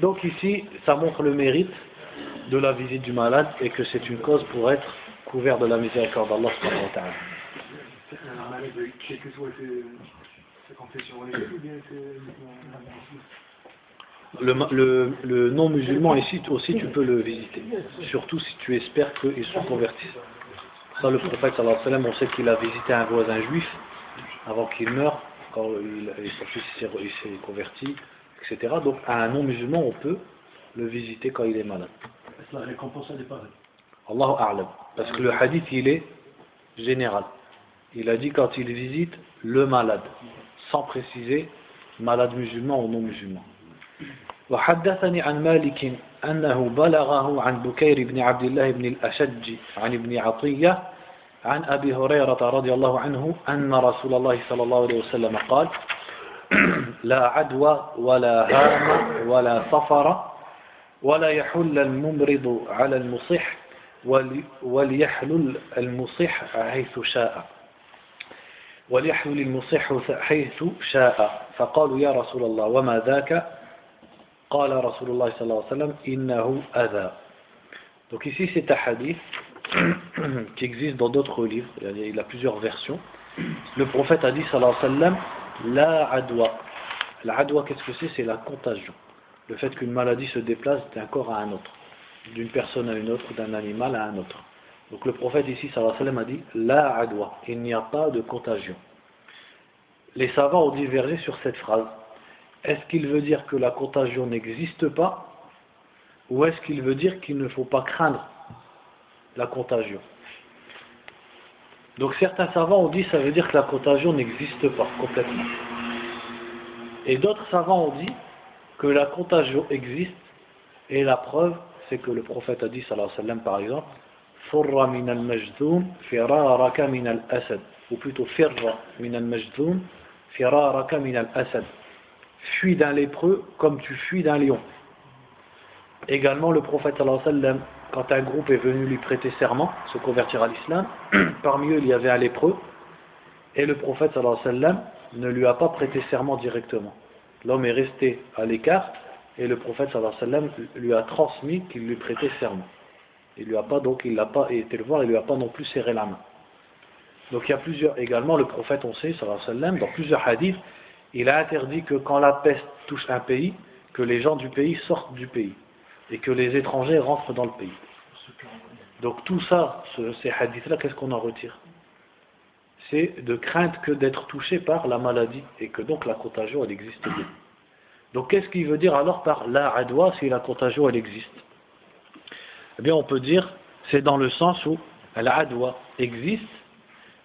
Donc ici, ça montre le mérite de la visite du malade et que c'est une cause pour être couvert de la miséricorde d'Allah. Le, le, non-musulman ici aussi tu peux le visiter, surtout si tu espères qu'il se convertisse. Ça, le prophète, sallallahu alayhi wa sallam, on sait qu'il a visité un voisin juif avant qu'il meure, quand il, il s'est converti, etc. Donc, à un non-musulman, on peut le visiter quand il est malade. La récompense, elle est pareille. Allahu A'lam. Parce que le hadith, il est général. Il a dit quand il visite le malade, sans préciser malade musulman ou non musulman. وحدثني عن مالك أنه بلغه عن بكير بن عبد الله بن الأشج عن ابن عطية عن أبي هريرة رضي الله عنه أن رسول الله صلى الله عليه وسلم قال لا عدوى ولا هام ولا صفر ولا يحل الممرض على المصح وليحلل المصح حيث شاء وليحلل المصح حيث شاء فقالوا يا رسول الله وما ذاك قال رسول الله صلى الله عليه وسلم إنه أذى Donc ici c'est un hadith qui existe dans d'autres livres, il a plusieurs versions. Le prophète a dit sallallahu alayhi wa sallam La adwa. La adwa, qu'est-ce que c'est C'est la contagion. Le fait qu'une maladie se déplace d'un corps à un autre, d'une personne à une autre, d'un animal à un autre. Donc le prophète ici sallallahu alayhi wa sallam a dit La adwa. Il n'y a pas de contagion. Les savants ont divergé sur cette phrase. Est-ce qu'il veut dire que la contagion n'existe pas ou est-ce qu'il veut dire qu'il ne faut pas craindre la contagion? Donc certains savants ont dit ça veut dire que la contagion n'existe pas complètement. Et d'autres savants ont dit que la contagion existe et la preuve c'est que le prophète a dit sallallahu alayhi wa sallam par exemple Furra min al-majdoum firaraka min al-asad ou plutôt min al-asad fuis d'un lépreux comme tu fuis d'un lion. Également le prophète sallallahu alayhi wa sallam quand un groupe est venu lui prêter serment, se convertir à l'islam, parmi eux il y avait un lépreux, et le prophète sallallahu alayhi wa sallam ne lui a pas prêté serment directement. L'homme est resté à l'écart, et le prophète sallallahu alayhi wa sallam lui a transmis qu'il lui prêtait serment. Il lui a pas donc il l'a pas été le voir, il lui a pas non plus serré la main. Donc il y a plusieurs également le prophète on sait sallallahu alayhi wa sallam dans plusieurs hadiths, il a interdit que quand la peste touche un pays, que les gens du pays sortent du pays et que les étrangers rentrent dans le pays. Donc tout ça, ces hadiths-là, qu'est-ce qu'on en retire? C'est de crainte que d'être touché par la maladie et que donc la contagion, elle existe bien. Donc qu'est-ce qu'il veut dire alors par la adwa si la contagion, elle existe? Eh bien on peut dire, c'est dans le sens où la adwa existe,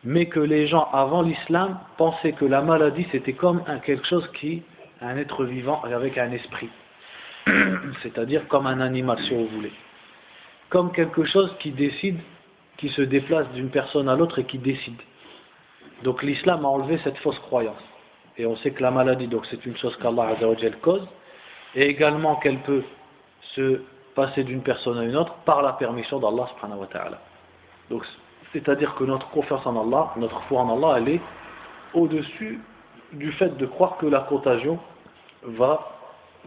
mais que les gens avant l'islam pensaient que la maladie c'était comme quelque chose qui, un être vivant avec un esprit. c'est-à-dire comme un animal si vous voulez, comme quelque chose qui décide, qui se déplace d'une personne à l'autre et qui décide. Donc l'islam a enlevé cette fausse croyance. Et on sait que la maladie, donc c'est une chose qu'Allah cause, et également qu'elle peut se passer d'une personne à une autre par la permission d'Allah. Donc c'est-à-dire que notre confiance en Allah, notre foi en Allah, elle est au-dessus du fait de croire que la contagion va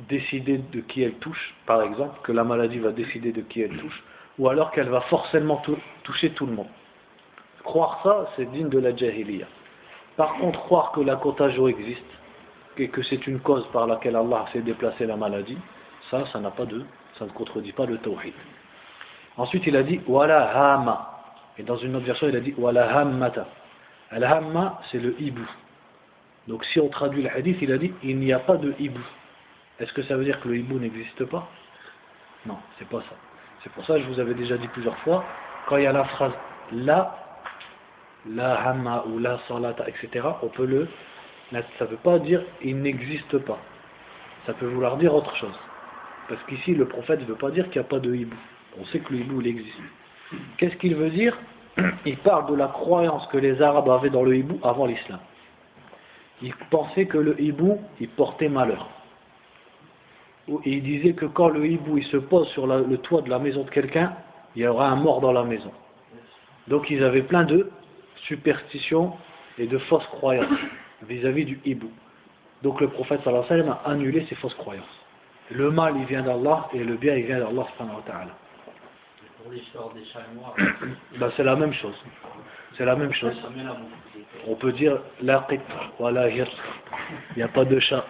décider de qui elle touche, par exemple, que la maladie va décider de qui elle touche, ou alors qu'elle va forcément toucher tout le monde. Croire ça, c'est digne de la jahiliya. Par contre, croire que la contagion existe, et que c'est une cause par laquelle Allah fait déplacer la maladie, ça, ça n'a pas de, ça ne contredit pas le tawhid. Ensuite, il a dit wala hama. Et dans une autre version, il a dit wala hammata. Al-hamma, c'est le hibou. Donc si on traduit le hadith, il a dit il n'y a pas de hibou. Est-ce que ça veut dire que le hibou n'existe pas? Non, c'est pas ça. C'est pour ça que je vous avais déjà dit plusieurs fois, quand il y a la phrase la, la hamma ou la salata, etc., on peut le. Ça ne veut pas dire il n'existe pas. Ça peut vouloir dire autre chose. Parce qu'ici, le prophète ne veut pas dire qu'il n'y a pas de hibou. On sait que le hibou, il existe. Qu'est-ce qu'il veut dire Il parle de la croyance que les Arabes avaient dans le hibou avant l'islam. Ils pensaient que le hibou, il portait malheur. Et ils disaient que quand le hibou il se pose sur le toit de la maison de quelqu'un, il y aura un mort dans la maison. Donc ils avaient plein de superstitions et de fausses croyances vis-à-vis du hibou. Donc le prophète sallallahu alayhi wa sallam a annulé ces fausses croyances. Le mal il vient d'Allah et le bien il vient d'Allah subhanahu wa Pour l'histoire des chats noirs, ben, c'est la même chose. C'est la même chose. On peut dire la voilà, il n'y a pas de chat.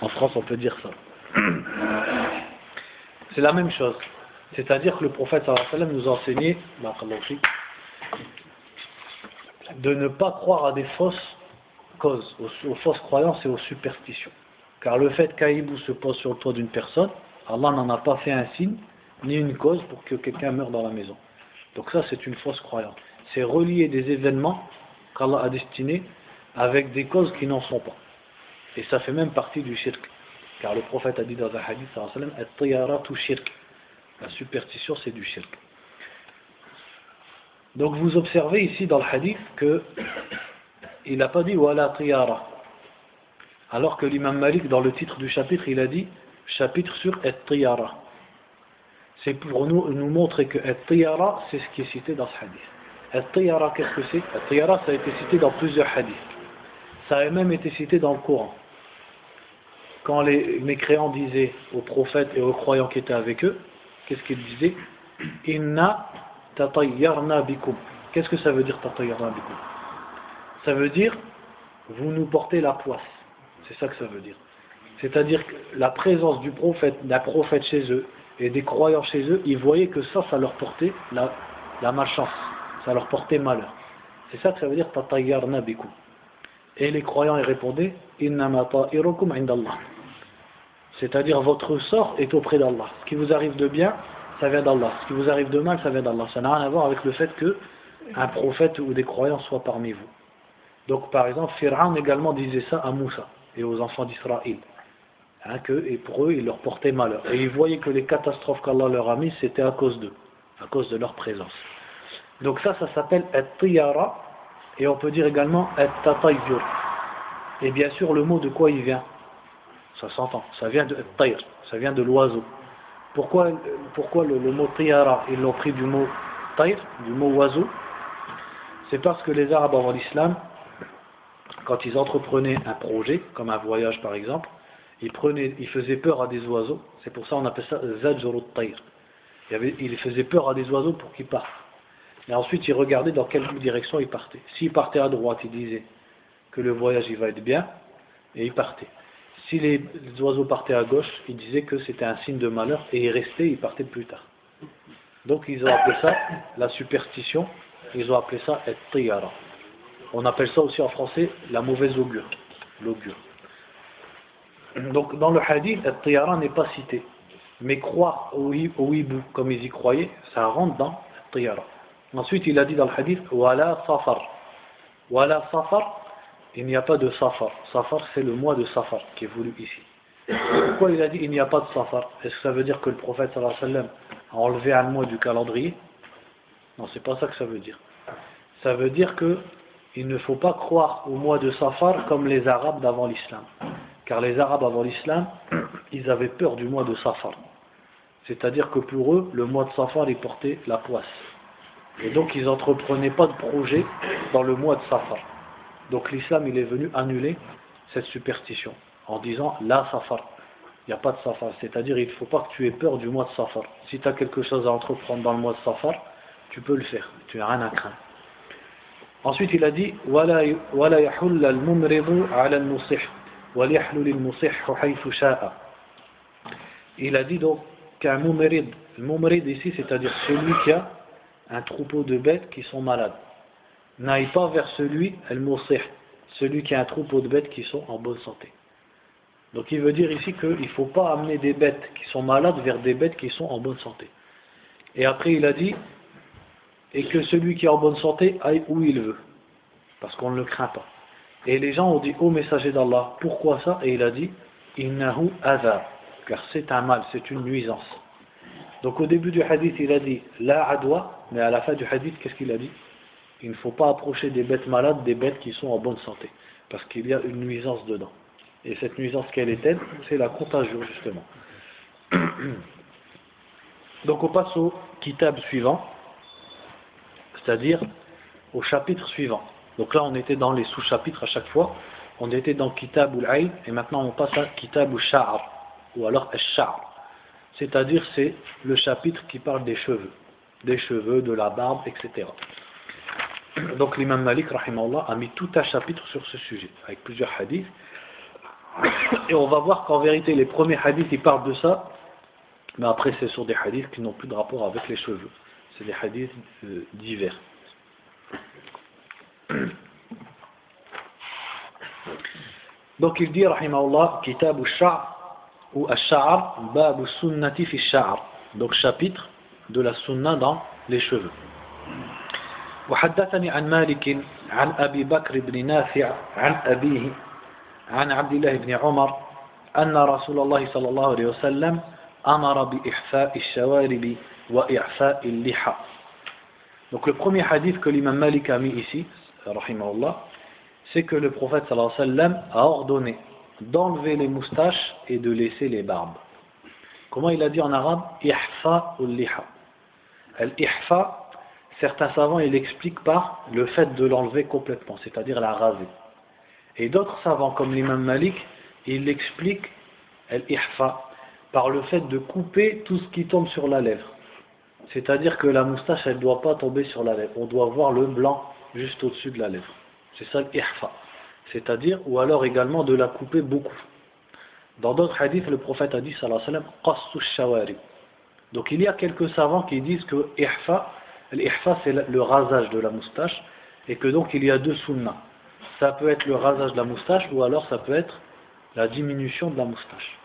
En France on peut dire ça. C'est la même chose. C'est-à-dire que le prophète sallallahu alayhi wa sallam nous a enseigné de ne pas croire à des fausses causes, aux, fausses croyances et aux superstitions. Car le fait qu'Aïbou se pose sur le toit d'une personne, Allah n'en a pas fait un signe, ni une cause pour que quelqu'un meure dans la maison. Donc ça, c'est une fausse croyance. C'est relier des événements qu'Allah a destinés avec des causes qui n'en sont pas. Et ça fait même partie du shirk. Car le prophète a dit dans un hadith. La superstition, c'est du shirk. Donc vous observez ici dans le hadith que il n'a pas dit wala tiyara. Alors que l'imam Malik, dans le titre du chapitre, il a dit chapitre sur et tiyara. C'est pour nous, nous montrer que et tiyara, c'est ce qui est cité dans ce hadith. Et tiyara, qu'est-ce que c'est? Et tiyara, ça a été cité dans plusieurs hadiths. Ça a même été cité dans le Coran. Quand les mécréants disaient aux prophètes et aux croyants qui étaient avec eux, qu'est-ce qu'ils disaient? Inna tatayyarna bikum. Qu'est-ce que ça veut dire tatayyarna bikum? Ça veut dire vous nous portez la poisse. C'est ça que ça veut dire. C'est-à-dire que la présence du prophète, d'un prophète chez eux et des croyants chez eux, ils voyaient que ça, ça leur portait la, malchance, ça leur portait malheur. C'est ça que ça veut dire. Et les croyants y répondaient Innama ta'irukum indallah. C'est-à-dire votre sort est auprès d'Allah. Ce qui vous arrive de bien, ça vient d'Allah. Ce qui vous arrive de mal, ça vient d'Allah. Ça n'a rien à voir avec le fait que un prophète ou des croyants soient parmi vous. Donc par exemple, Pharaon également disait ça à Moussa et aux enfants d'Israël. Hein, et pour eux, il leur portait malheur. Et ils voyaient que les catastrophes qu'Allah leur a mises, c'était à cause d'eux, à cause de leur présence. Donc ça, ça s'appelle at-tiyara, et on peut dire également at-tatayyur. Et bien sûr, le mot de quoi il vient? Ça s'entend. Ça vient de taïr, ça vient de l'oiseau. Pourquoi, pourquoi le, mot tiyara, ils l'ont pris du mot taïr, du mot oiseau? C'est parce que les Arabes avant l'islam, quand ils entreprenaient un projet, comme un voyage par exemple, ils, faisaient peur à des oiseaux. C'est pour ça qu'on appelle ça zajrut taïr. Ils faisaient peur à des oiseaux pour qu'ils partent. Et ensuite, ils regardaient dans quelle direction ils partaient. S'ils partaient à droite, ils disaient que le voyage il va être bien, et ils partaient. Si les, oiseaux partaient à gauche, ils disaient que c'était un signe de malheur et ils restaient, ils partaient plus tard. Donc ils ont appelé ça la superstition, ils ont appelé ça et tiyara. On appelle ça aussi en français la mauvaise augure, l'augure. Donc dans le hadith, et tiyara n'est pas cité. Mais croire au, hibou comme ils y croyaient, ça rentre dans tiyara. Ensuite il a dit dans le hadith, wala safar. Wala safar, il n'y a pas de safar. Safar, c'est le mois de safar qui est voulu ici. Pourquoi il a dit il n'y a pas de safar? Est-ce que ça veut dire que le prophète sallallahu a enlevé un mois du calendrier? Non, c'est pas ça que ça veut dire. Ça veut dire que il ne faut pas croire au mois de safar comme les Arabes d'avant l'islam. Car les Arabes avant l'islam, ils avaient peur du mois de safar. C'est-à-dire que pour eux, le mois de safar, il portait la poisse. Et donc ils n'entreprenaient pas de projet dans le mois de safar. Donc l'islam, il est venu annuler cette superstition en disant la safar. Il n'y a pas de safar. C'est-à-dire, il ne faut pas que tu aies peur du mois de safar. Si tu as quelque chose à entreprendre dans le mois de safar, tu peux le faire. Tu n'as rien à craindre. Ensuite, il a dit Il a dit donc qu'un mumrid, mumrid ici, c'est-à-dire celui qui a un troupeau de bêtes qui sont malades n'aille pas vers celui, el celui qui a un troupeau de bêtes qui sont en bonne santé. Donc il veut dire ici qu'il ne faut pas amener des bêtes qui sont malades vers des bêtes qui sont en bonne santé. Et après, il a dit et que celui qui est en bonne santé aille où il veut, parce qu'on ne le craint pas. Et les gens ont dit Ô messager d'Allah, pourquoi ça? Et il a dit Innahu azar, car c'est un mal, c'est une nuisance. Donc au début du hadith, il a dit La adwa, mais à la fin du hadith, qu'est-ce qu'il a dit? Il ne faut pas approcher des bêtes malades, des bêtes qui sont en bonne santé, parce qu'il y a une nuisance dedans. Et cette nuisance, quelle est-elle? C'est la contagion, justement. Donc on passe au kitab suivant, c'est-à-dire au chapitre suivant. Donc là on était dans les sous-chapitres à chaque fois, on était dans kitab ou et maintenant on passe à kitab ou sha'r, ou alors ash-sha'r. C'est-à-dire c'est le chapitre qui parle des cheveux, des cheveux, de la barbe, etc. Donc l'imam Malik a mis tout un chapitre sur ce sujet, avec plusieurs hadiths. Et on va voir qu'en vérité les premiers hadiths ils parlent de ça, mais après, c'est sur des hadiths qui n'ont plus de rapport avec les cheveux. C'est des hadiths euh, divers. Donc il dit, rahimahullah, kitab al-sha'r ou al-sha'r, bab sunnati fi sha'r. Donc chapitre de la sunna dans les cheveux. وحدثني عن مالك عن أبي بكر بن نافع عن أبيه عن عبد الله بن عمر أن رسول الله صلى الله عليه وسلم donc le premier hadith que l'imam Malik a mis ici, c'est que le prophète sallallahu alayhi wa sallam a ordonné d'enlever les moustaches et de laisser les barbes. Comment il a dit en arabe? Ihfa ou liha. Al-ihfa, certains savants ils l'expliquent par le fait de l'enlever complètement, c'est-à-dire la raser. Et d'autres savants comme l'imam Malik, ils l'expliquent al-ihfa par le fait de couper tout ce qui tombe sur la lèvre. C'est-à-dire que la moustache, elle ne doit pas tomber sur la lèvre. On doit voir le blanc juste au-dessus de la lèvre. C'est ça l'ihfa. C'est-à-dire, ou alors également de la couper beaucoup. Dans d'autres hadiths, le prophète a dit, sallallahu alayhi wa sallam, shawari. Donc il y a quelques savants qui disent que ihfa, l'ihfa c'est le rasage de la moustache, et que donc il y a deux sunnas. Ça peut être le rasage de la moustache, ou alors ça peut être la diminution de la moustache.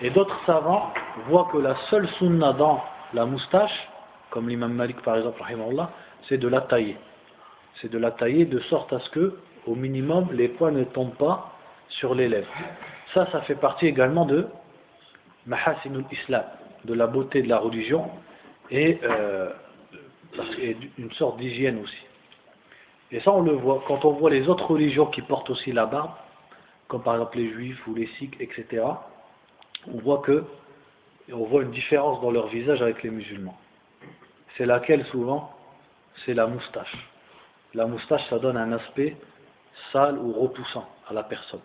Et d'autres savants voient que la seule sunna dans la moustache, comme l'imam Malik par exemple, c'est de la tailler. C'est de la tailler de sorte à ce que, au minimum, les poils ne tombent pas sur les lèvres. Ça, ça fait partie également de Mahasinul Islam, de la beauté de la religion et, euh, une sorte d'hygiène aussi. Et ça, on le voit quand on voit les autres religions qui portent aussi la barbe, comme par exemple les juifs ou les sikhs, etc on voit que on voit une différence dans leur visage avec les musulmans. C'est laquelle souvent? C'est la moustache. La moustache, ça donne un aspect sale ou repoussant à la personne.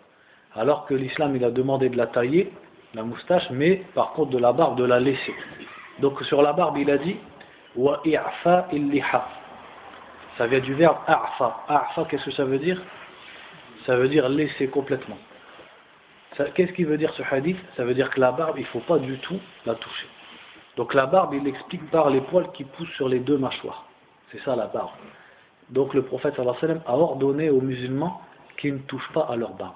Alors que l'islam, il a demandé de la tailler, la moustache, mais par contre de la barbe, de la laisser. Donc sur la barbe, il a dit wa i'fa illiha. Ça vient du verbe a'fa. A'fa, qu'est-ce que ça veut dire? Ça veut dire laisser complètement. Qu'est-ce qui veut dire ce hadith? Ça veut dire que la barbe, il ne faut pas du tout la toucher. Donc la barbe, il explique par les poils qui poussent sur les deux mâchoires. C'est ça la barbe. Donc le prophète sallam a ordonné aux musulmans qu'ils ne touchent pas à leur barbe.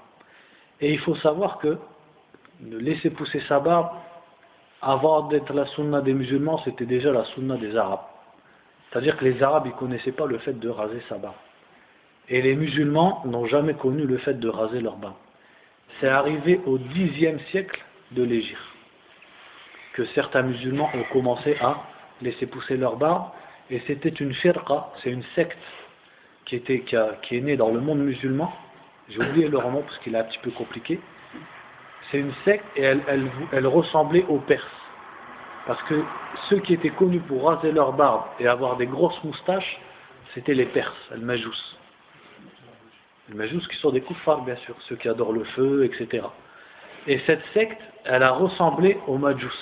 Et il faut savoir que laisser pousser sa barbe, avant d'être la sunna des musulmans, c'était déjà la sunna des arabes. C'est-à-dire que les arabes, ils ne connaissaient pas le fait de raser sa barbe. Et les musulmans n'ont jamais connu le fait de raser leur barbe c'est arrivé au dixième siècle de l'Égypte que certains musulmans ont commencé à laisser pousser leur barbe et c'était une firqa, c'est une secte qui, est née dans le monde musulman. J'ai oublié leur nom parce qu'il est un petit peu compliqué. C'est une secte et elle, elle, ressemblait aux Perses. Parce que ceux qui étaient connus pour raser leur barbe et avoir des grosses moustaches c'était les Perses, les Majous les Majous qui sont des kuffars, bien sûr, ceux qui adorent le feu, etc. Et cette secte, elle a ressemblé aux Majous.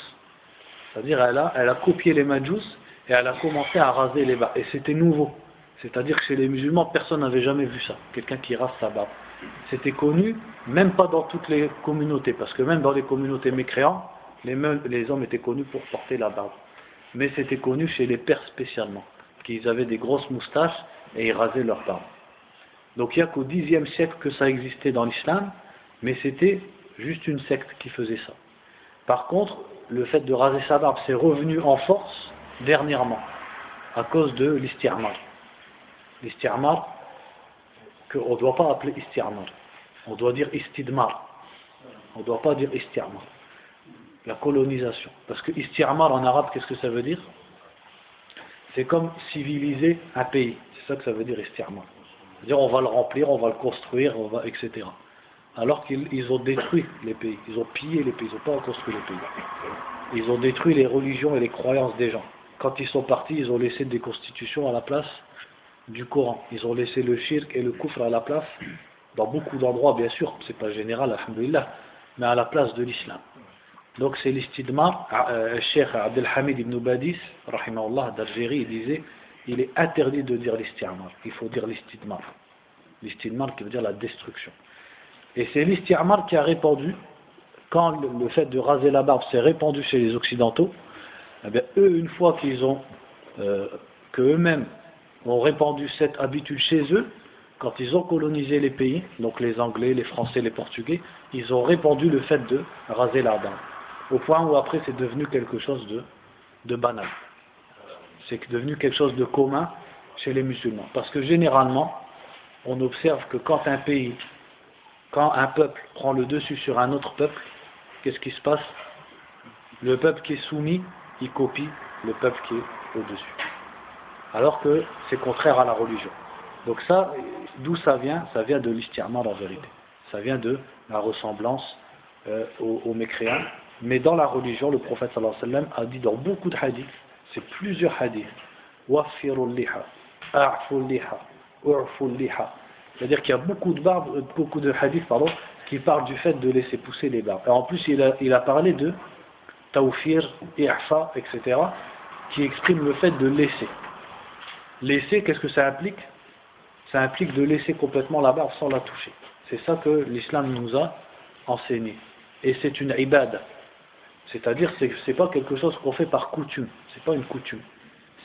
C'est-à-dire, elle a, copié les Majous et elle a commencé à raser les barbes. Et c'était nouveau. C'est-à-dire que chez les musulmans, personne n'avait jamais vu ça. Quelqu'un qui rase sa barbe. C'était connu, même pas dans toutes les communautés, parce que même dans les communautés mécréantes, les, hommes étaient connus pour porter la barbe. Mais c'était connu chez les Pères spécialement, qu'ils avaient des grosses moustaches et ils rasaient leur barbe. Donc il n'y a qu'au Xe siècle que ça existait dans l'islam, mais c'était juste une secte qui faisait ça. Par contre, le fait de raser sa barbe, c'est revenu en force dernièrement, à cause de l'isti'mar. L'isti'mar, qu'on ne doit pas appeler isti'mar. On doit dire istidmar. On ne doit pas dire isti'mar. La colonisation. Parce que isti'mar en arabe, qu'est-ce que ça veut dire? C'est comme civiliser un pays. C'est ça que ça veut dire isti'mar. C'est-à-dire on va le remplir, on va le construire, on va, etc. Alors qu'ils ont détruit les pays. Ils ont pillé les pays. Ils n'ont pas construit les pays. Ils ont détruit les religions et les croyances des gens. Quand ils sont partis, ils ont laissé des constitutions à la place du Coran. Ils ont laissé le shirk et le kufr à la place, dans beaucoup d'endroits, bien sûr, c'est pas général, alhamdulillah, mais à la place de l'islam. Donc c'est l'istidmar. Euh, Cheikh Abdelhamid ibn Badis, d'Algérie, il disait il est interdit de dire l'istirmar, il faut dire l'istidmar. L'istidmar qui veut dire la destruction. Et c'est l'istirmar qui a répandu, quand le fait de raser la barbe s'est répandu chez les Occidentaux, eh eux, une fois qu'ils ont, euh, qu'eux-mêmes ont répandu cette habitude chez eux, quand ils ont colonisé les pays, donc les Anglais, les Français, les Portugais, ils ont répandu le fait de raser la barbe. Au point où après c'est devenu quelque chose de banal. C'est devenu quelque chose de commun chez les musulmans. Parce que généralement, on observe que quand un pays, quand un peuple prend le dessus sur un autre peuple, qu'est-ce qui se passe? Le peuple qui est soumis il copie le peuple qui est au-dessus. Alors que c'est contraire à la religion. Donc ça, d'où ça vient? Ça vient de l'istiamar en vérité. Ça vient de la ressemblance euh, aux, mécréants. Mais dans la religion, le prophète sallallahu alayhi wa sallam a dit dans beaucoup de hadiths, c'est plusieurs hadiths, liha, liha, liha. C'est-à-dire qu'il y a beaucoup de, hadiths qui parlent du fait de laisser pousser les barbes. Et en plus, il a, il a parlé de tawfir, i'fa, etc., qui exprime le fait de laisser. Laisser, qu'est-ce que ça implique? Ça implique de laisser complètement la barbe sans la toucher. C'est ça que l'islam nous a enseigné. Et c'est une ibad. C'est-à-dire, ce n'est pas quelque chose qu'on fait par coutume. C'est pas une coutume.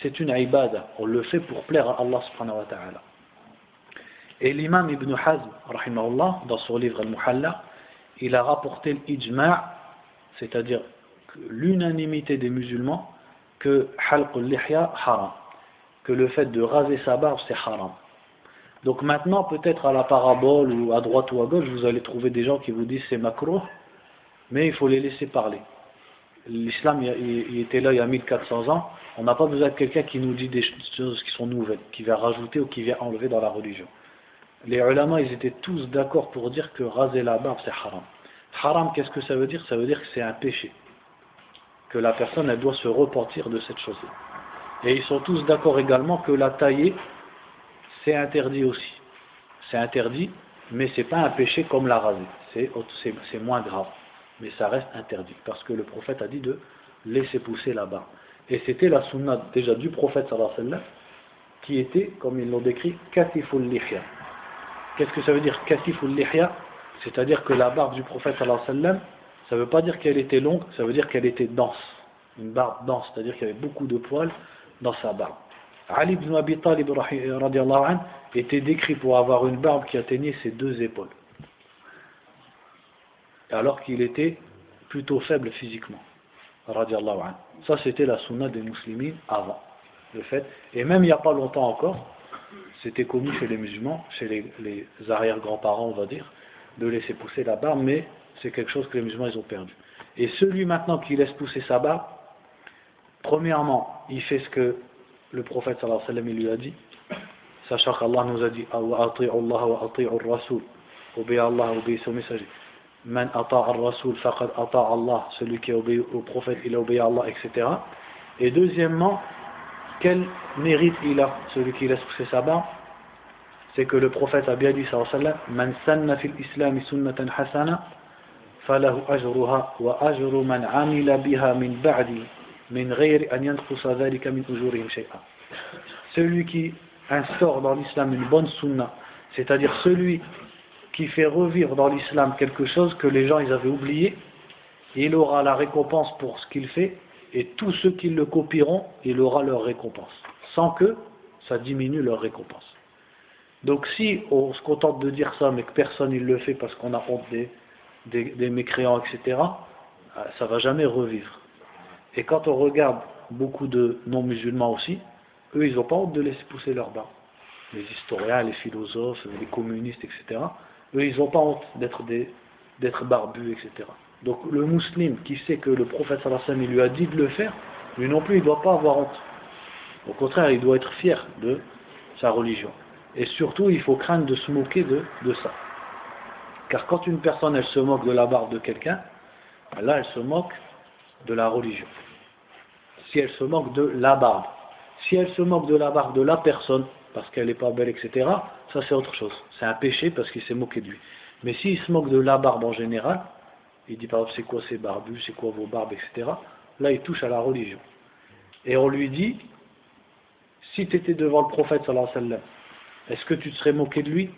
C'est une ibad. On le fait pour plaire à Allah subhanahu wa ta'ala. Et l'imam Ibn Hazm, dans son livre Al-Muhalla, il a rapporté l'ijma' c'est-à-dire l'unanimité des musulmans que lihya haram, que le fait de raser sa barbe c'est haram. Donc maintenant, peut-être à la parabole ou à droite ou à gauche, vous allez trouver des gens qui vous disent c'est macro, mais il faut les laisser parler. L'islam, il était là il y a 1400 ans. On n'a pas besoin de quelqu'un qui nous dit des choses qui sont nouvelles, qui vient rajouter ou qui vient enlever dans la religion. Les ulama, ils étaient tous d'accord pour dire que raser la barbe, c'est haram. Haram, qu'est-ce que ça veut dire? Ça veut dire que c'est un péché que la personne elle doit se repentir de cette chose-là. Et ils sont tous d'accord également que la tailler, c'est interdit aussi. C'est interdit, mais ce n'est pas un péché comme la raser. C'est moins grave. Mais ça reste interdit. Parce que le prophète a dit de laisser pousser la barbe. Et c'était la sunna déjà du prophète qui était, comme ils l'ont décrit, katiful lihya. Qu'est-ce que ça veut dire katiful lihya? C'est-à-dire que la barbe du prophète sallallahu alayhi wa sallam, ça ne veut pas dire qu'elle était longue, ça veut dire qu'elle était dense. Une barbe dense, c'est-à-dire qu'il y avait beaucoup de poils dans sa barbe. Ali ibn Abi Talib était décrit pour avoir une barbe qui atteignait ses deux épaules. Alors qu'il était plutôt faible physiquement. Ça c'était la sunna des musulmans avant. Le fait. Et même il n'y a pas longtemps encore, c'était connu chez les musulmans, chez les, arrière-grands-parents on va dire, de laisser pousser la barbe, mais c'est quelque chose que les musulmans ils ont perdu. Et celui maintenant qui laisse pousser sa barbe, premièrement, il fait ce que le prophète sallallahu alayhi wa sallam lui a dit, sachant qu'Allah nous a dit Allah rasul Allah, au messager. Man rasul faqad Allah, celui qui obéit au prophète, il a obéi à Allah, etc. Et deuxièmement, quel mérite il a, celui qui laisse pousser sa barbe C'est que le prophète a bien dit, Man sanna fil islam sunnatan hasana, falahu ajruha wa ajru man amila biha min ba'di, min ghayri an yankusa dhalika min ujurihim shay'a. Celui qui instaure dans l'islam une bonne sunna, c'est-à-dire celui qui fait revivre dans l'islam quelque chose que les gens ils avaient oublié il aura la récompense pour ce qu'il fait et tous ceux qui le copieront il aura leur récompense sans que ça diminue leur récompense donc si on se contente de dire ça mais que personne ne le fait parce qu'on a honte des mécréants, etc., euh, ça va jamais revivre. Et quand on regarde beaucoup de non-musulmans aussi, eux, ils n'ont pas honte de laisser pousser leur barbe. Les historiens, les philosophes, les communistes, etc. Eux, ils n'ont pas honte d'être d'être barbus, etc. Donc le musulman qui sait que le prophète sallallahu lui a dit de le faire, lui non plus, il ne doit pas avoir honte. Au contraire, il doit être fier de sa religion. Et surtout, il faut craindre de se moquer de, de ça. Car quand une personne, elle se moque de la barbe de quelqu'un, là, elle se moque de la religion. Si elle se moque de la barbe. Si elle se moque de la barbe de la personne, parce qu'elle n'est pas belle, etc., ça c'est autre chose. C'est un péché parce qu'il s'est moqué de lui. Mais s'il se moque de la barbe en général, il dit par exemple c'est quoi ces barbus, c'est quoi vos barbes, etc., là il touche à la religion. Et on lui dit, si tu étais devant le prophète sallallahu alayhi est-ce que tu te serais moqué de lui?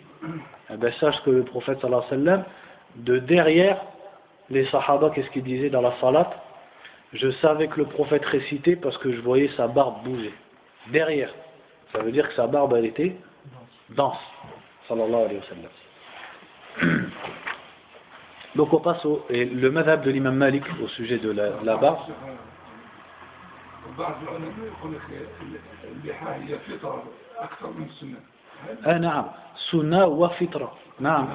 Eh bien sache que le prophète sallallahu de derrière les sahaba, qu'est-ce qu'il disait dans la salat? Je savais que le prophète récitait parce que je voyais sa barbe bouger. Derrière. Ça veut dire que sa barbe, elle était dense. Sallallahu alayhi wa sallam. Donc on passe au et le madhab de l'imam Malik au sujet de la, la barbe. Ah, نعم سنة وفطرة نعم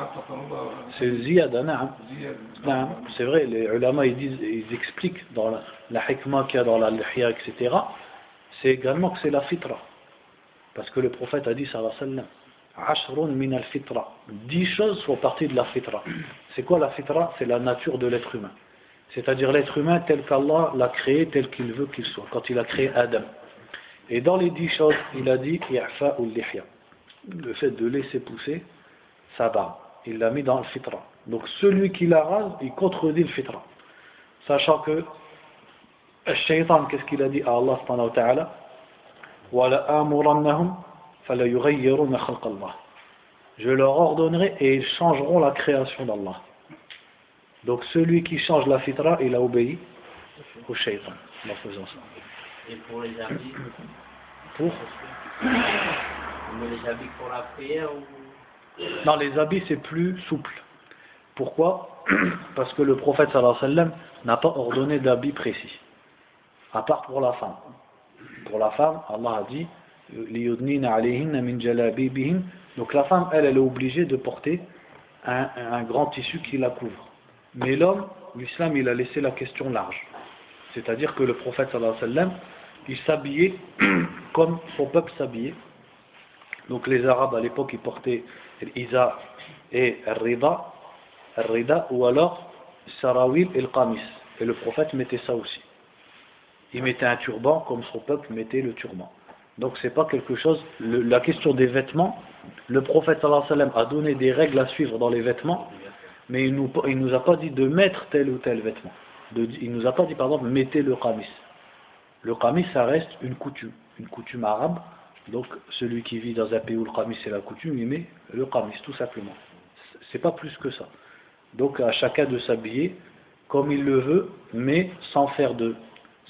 c'est ziyada نعم نعم c'est vrai les ulama ils disent ils expliquent dans la, la hikmah qu'il y a dans la lihya etc c'est également que c'est la fitra parce que le prophète a dit sallallahu alayhi wa sallam min al-fitra. Dix choses font partie de la fitra. C'est quoi la fitra? C'est la nature de l'être humain. C'est-à-dire l'être humain tel qu'Allah l'a créé, tel qu'il veut qu'il soit, quand il a créé Adam. Et dans les dix choses, il a dit ou lihya. Le fait de laisser pousser sa barbe. Il l'a mis dans le fitra. Donc celui qui la rase, il contredit le fitra. Sachant que le shaitan, qu'est-ce qu'il a dit à Allah subhanahu wa ta'ala? Je leur ordonnerai et ils changeront la création d'Allah. Donc celui qui change la fitra, il a obéi au shaitan en faisant ça. Et pour les habits Pour les habits pour la prière ou... Non, les habits c'est plus souple. Pourquoi? Parce que le prophète sallallahu alayhi wa sallam n'a pas ordonné d'habits précis. À part pour la femme. Pour la femme, Allah a dit donc la femme, elle, elle est obligée de porter un, grand tissu qui la couvre. Mais l'homme, l'islam, il a laissé la question large. C'est-à-dire que le prophète sallallahu alayhi wa sallam, il s'habillait comme son peuple s'habillait. Donc les Arabes à l'époque, ils portaient l'Iza et rida ou alors sarawil et le qamis. Et le prophète mettait ça aussi. Il mettait un turban comme son peuple mettait le turban. Donc c'est pas quelque chose. la question des vêtements, le prophète a donné des règles à suivre dans les vêtements, mais il nous, il nous a pas dit de mettre tel ou tel vêtement. De, il nous a pas dit par exemple mettez le qamis. Le qamis ça reste une coutume, une coutume arabe. Donc celui qui vit dans un pays où le qamis c'est la coutume, il met le qamis tout simplement. C'est pas plus que ça. Donc à chacun de s'habiller comme il le veut, mais sans faire de,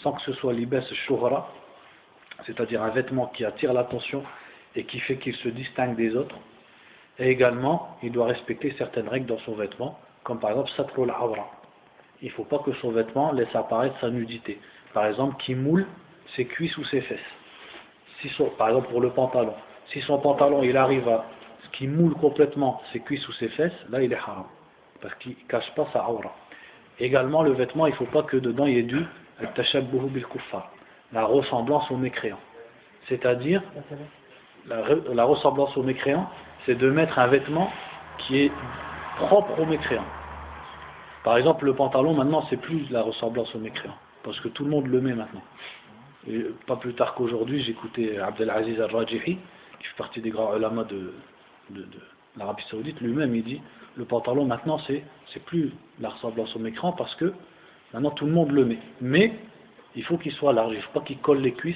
sans que ce soit libès shouhra, c'est-à-dire un vêtement qui attire l'attention et qui fait qu'il se distingue des autres. Et également, il doit respecter certaines règles dans son vêtement, comme par exemple satrul awra. Il ne faut pas que son vêtement laisse apparaître sa nudité. Par exemple, qui moule ses cuisses ou ses fesses. Par exemple pour le pantalon. Si son pantalon il arrive à ce qui moule complètement ses cuisses ou ses fesses, là il est haram. Parce qu'il ne cache pas sa aura. Également, le vêtement, il ne faut pas que dedans il y ait du la ressemblance aux mécréants. C'est-à-dire, la, ressemblance aux mécréants, c'est de mettre un vêtement qui est propre aux mécréants. Par exemple, le pantalon, maintenant, c'est plus la ressemblance aux mécréants, parce que tout le monde le met maintenant. Pas plus tard qu'aujourd'hui, j'écoutais Abdelaziz al-Rajihi, qui fait partie des grands ulama de, de, de l'Arabie Saoudite, lui-même, il dit le pantalon, maintenant, c'est plus la ressemblance aux mécréants, parce que maintenant, tout le monde le met. Mais, il faut qu'il soit large, il ne faut pas qu'il colle les cuisses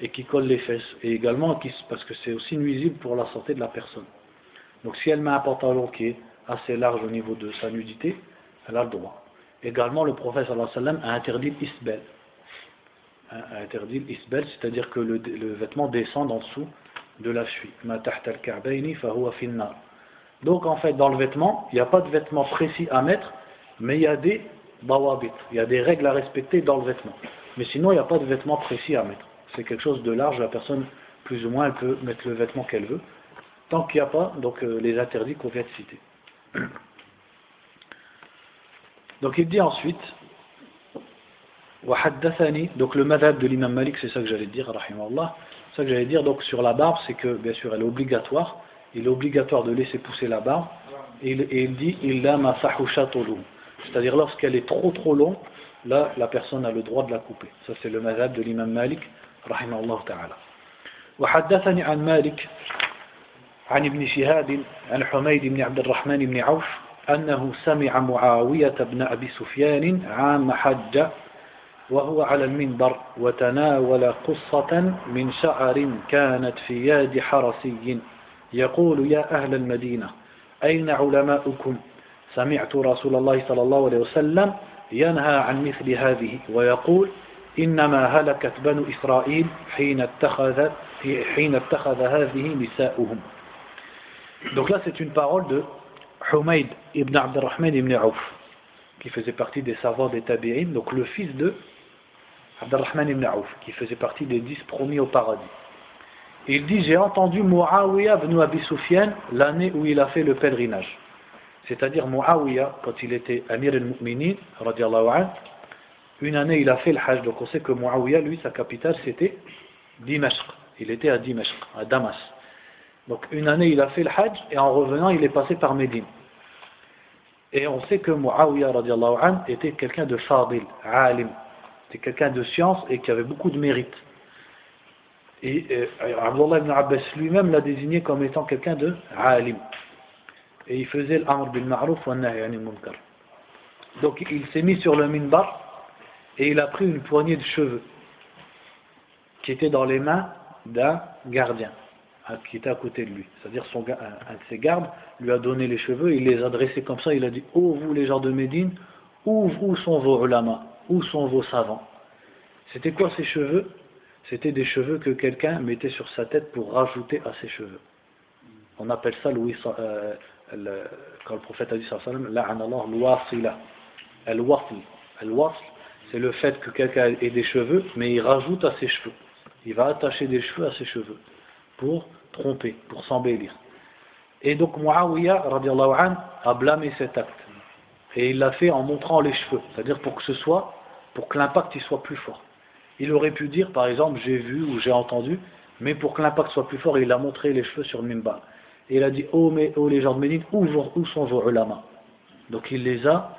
et qu'il colle les fesses. Et également, parce que c'est aussi nuisible pour la santé de la personne. Donc si elle met un pantalon qui est assez large au niveau de sa nudité, elle a le droit. Également, le prophète sallam a interdit l'isbel. A interdit l'isbel, c'est-à-dire que le, vêtement descend en dessous de la cheville. Donc en fait, dans le vêtement, il n'y a pas de vêtement précis à mettre, mais il y a des il y a des règles à respecter dans le vêtement. Mais sinon, il n'y a pas de vêtement précis à mettre. C'est quelque chose de large, la personne, plus ou moins, elle peut mettre le vêtement qu'elle veut, tant qu'il n'y a pas donc, euh, les interdits qu'on vient de citer. Donc il dit ensuite, donc le madhab de l'imam Malik, c'est ça que j'allais dire, rahimallah. ça que j'allais dire, donc sur la barbe, c'est que bien sûr elle est obligatoire, il est obligatoire de laisser pousser la barbe, et il, et il dit, c'est-à-dire lorsqu'elle est trop trop longue, là la personne a le droit de la couper. Ça c'est le madhab de l'imam Malik, rahimahullah ta'ala. وحدثني عن مالك عن ابن شهاب عن حميد بن عبد الرحمن بن عوف أنه سمع معاوية بن أبي سفيان عام حج وهو على المنبر وتناول قصة من شعر كانت في يد حرسي يقول يا أهل المدينة أين علماؤكم سمعت رسول الله صلى الله عليه وسلم ينهى عن مثل هذه ويقول إنما هلكت بنو إسرائيل حين اتخذ, حين اتخذ هذه نساؤهم Donc là c'est une parole de Humayd ibn Abdurrahman ibn Auf qui faisait partie des savants des Tabi'in, donc le fils de Abdurrahman ibn Auf, qui faisait partie des dix promis au paradis. il dit J'ai entendu Muawiyah ibn Abi Sufyan l'année où il a fait le pèlerinage. C'est-à-dire Muawiyah, quand il était Amir al-Mu'minin, une année il a fait le Hajj. Donc on sait que Muawiyah, lui, sa capitale c'était Dimashq. Il était à Dimashq, à Damas. Donc une année il a fait le Hajj et en revenant il est passé par Médine. Et on sait que Muawiyah était quelqu'un de fadil, alim. C'était quelqu'un de science et qui avait beaucoup de mérite. Et euh, Abdullah ibn Abbas lui-même l'a désigné comme étant quelqu'un de alim. Et il faisait l'amr bil ma'ruf wa. Donc il s'est mis sur le minbar et il a pris une poignée de cheveux qui était dans les mains d'un gardien qui était à côté de lui. C'est-à-dire un, de ses gardes lui a donné les cheveux, il les a dressés comme ça, il a dit Oh vous les gens de Médine, où, où sont vos ulama Où sont vos savants? C'était quoi ces cheveux? C'était des cheveux que quelqu'un mettait sur sa tête pour rajouter à ses cheveux. On appelle ça le, quand le prophète a dit ça, l'wasila. Al-wasl. Al-wasl, c'est le fait que quelqu'un ait des cheveux, mais il rajoute à ses cheveux. Il va attacher des cheveux à ses cheveux pour tromper, pour s'embellir. Et donc Muawiyah an, a blâmé cet acte. Et il l'a fait en montrant les cheveux, c'est-à-dire pour que ce soit, pour que l'impact soit plus fort. Il aurait pu dire par exemple j'ai vu ou j'ai entendu, mais pour que l'impact soit plus fort, il a montré les cheveux sur le. Et il a dit oh, mais, oh les gens de Médine, où, sont vos ulama? Donc il les a,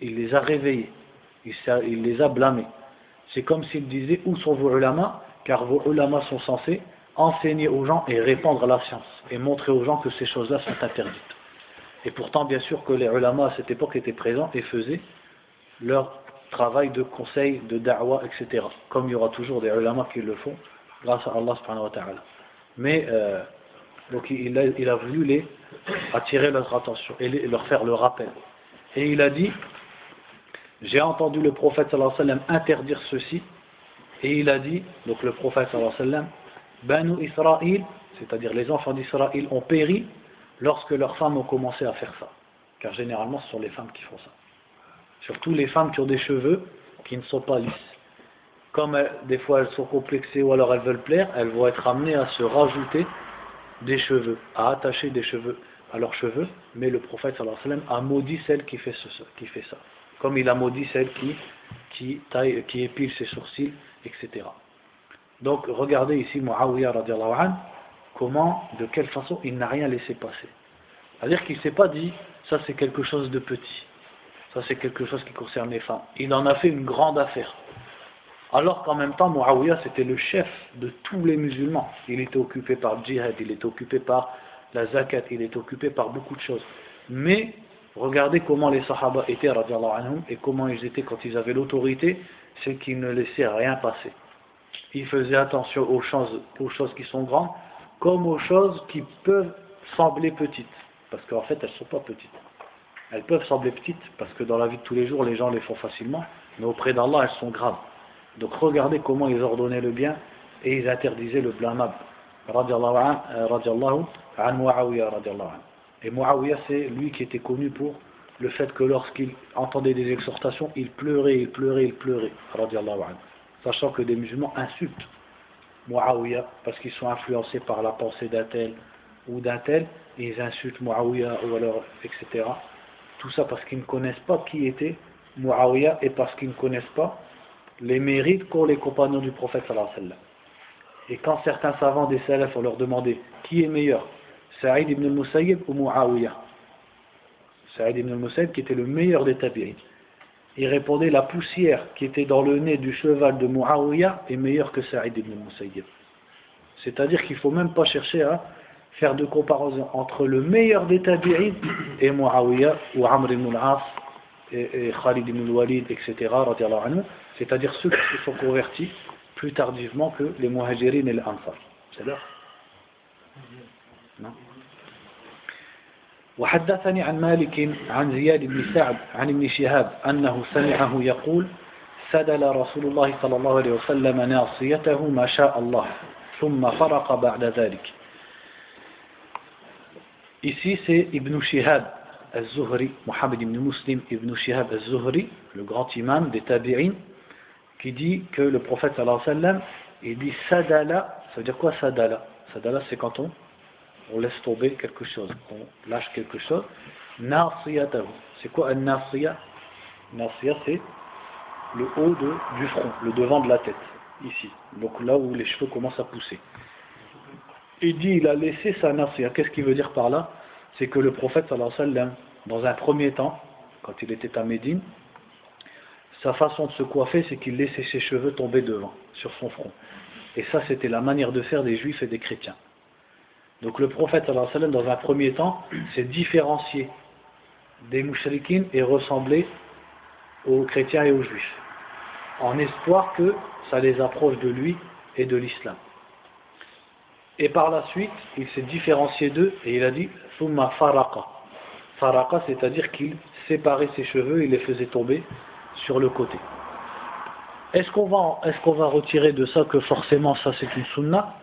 il les a réveillés, il, les a blâmés. C'est comme s'il disait où sont vos ulama? Car vos ulama sont censés enseigner aux gens et répandre la science et montrer aux gens que ces choses-là sont interdites. Et pourtant, bien sûr que les ulama à cette époque étaient présents et faisaient leur travail de conseil, de da'wah, etc. Comme il y aura toujours des ulama qui le font, grâce à Allah ta'ala. Mais, euh, donc il a, il voulu les attirer leur attention et leur faire le rappel. Et il a dit, j'ai entendu le prophète sallallahu alayhi interdire ceci, et il a dit, donc le prophète sallallahu alayhi wa sallam, Banu Israël, c'est-à-dire les enfants d'Israël, ont péri lorsque leurs femmes ont commencé à faire ça. Car généralement, ce sont les femmes qui font ça. Surtout les femmes qui ont des cheveux qui ne sont pas lisses. Comme euh, des fois elles sont complexées ou alors elles veulent plaire, elles vont être amenées à se rajouter des cheveux, à attacher des cheveux à leurs cheveux. Mais le prophète a maudit celle qui fait, qui fait ça. Comme il a maudit celle qui, qui, taille, qui épile ses sourcils, etc. Donc regardez ici Muawiyah radiallahu anhu, comment, de quelle façon il n'a rien laissé passer. C'est-à-dire qu'il ne s'est pas dit, ça c'est quelque chose de petit, ça c'est quelque chose qui concerne les femmes. Il en a fait une grande affaire. Alors qu'en même temps, Muawiyah c'était le chef de tous les musulmans. Il était occupé par le djihad, il était occupé par la zakat, il était occupé par beaucoup de choses. Mais regardez comment les sahaba étaient anhum et comment ils étaient quand ils avaient l'autorité, c'est qu'ils ne laissaient rien passer il faisait attention aux choses, aux choses qui sont grandes, comme aux choses qui peuvent sembler petites. Parce qu'en fait, elles ne sont pas petites. Elles peuvent sembler petites, parce que dans la vie de tous les jours, les gens les font facilement, mais auprès d'Allah, elles sont graves. Donc regardez comment ils ordonnaient le bien et ils interdisaient le blâmable. Euh, et Muawiyah, c'est lui qui était connu pour le fait que lorsqu'il entendait des exhortations, il pleurait, il pleurait, il pleurait, sachant que des musulmans insultent Muawiyah parce qu'ils sont influencés par la pensée d'un tel ou d'un tel, ils insultent Muawiyah ou alors, etc. Tout ça parce qu'ils ne connaissent pas qui était Muawiyah et parce qu'ils ne connaissent pas les mérites qu'ont les compagnons du prophète sallallahu Et quand certains savants des salafs ont leur demandé qui est meilleur, Saïd ibn al-Musayyib ou Muawiyah? Saïd ibn al-Musayyib qui était le meilleur des tabi'in. Il répondait la poussière qui était dans le nez du cheval de Muawiyah est meilleure que Saïd ibn al-Musayyib. C'est-à-dire qu'il ne faut même pas chercher à faire de comparaison entre le meilleur des tabi'in et Muawiyah ou Amr ibn al-As et, Khalid ibn al-Walid, etc. C'est-à-dire ceux qui se sont convertis plus tardivement que les Muhajirin et les Ansar. C'est là Non وحدثني عن مالك عن زياد بن سعد عن ابن شهاب أنه سمعه يقول سدل رسول الله صلى الله عليه وسلم ناصيته ما شاء الله ثم فرق بعد ذلك Ici, c'est Ibn Shihab al-Zuhri, Mohammed ibn Muslim ibn Shihab al-Zuhri, le grand imam des Tabi'in, qui dit que le prophète sallallahu alayhi wa sallam, il dit Sadala, ça veut dire quoi Sadala? Sadala, c'est quand on, on laisse tomber quelque chose, on lâche quelque chose. Nasiyatahu, c'est quoi un nasiya Nasiya, c'est le haut de, du front, le devant de la tête, ici, donc là où les cheveux commencent à pousser. Il dit il a laissé sa nasiya. Qu'est-ce qu'il veut dire par là? C'est que le prophète, sallallahu dans un premier temps, quand il était à Médine, sa façon de se coiffer, c'est qu'il laissait ses cheveux tomber devant, sur son front. Et ça, c'était la manière de faire des juifs et des chrétiens. Donc le prophète, dans un premier temps, s'est différencié des mouchriquines et ressemblé aux chrétiens et aux juifs, en espoir que ça les approche de lui et de l'islam. Et par la suite, il s'est différencié d'eux et il a dit Thumma faraka. Faraka, c'est-à-dire qu'il séparait ses cheveux et les faisait tomber sur le côté. Est-ce qu'on va, est qu'on va retirer de ça que forcément ça c'est une sunna?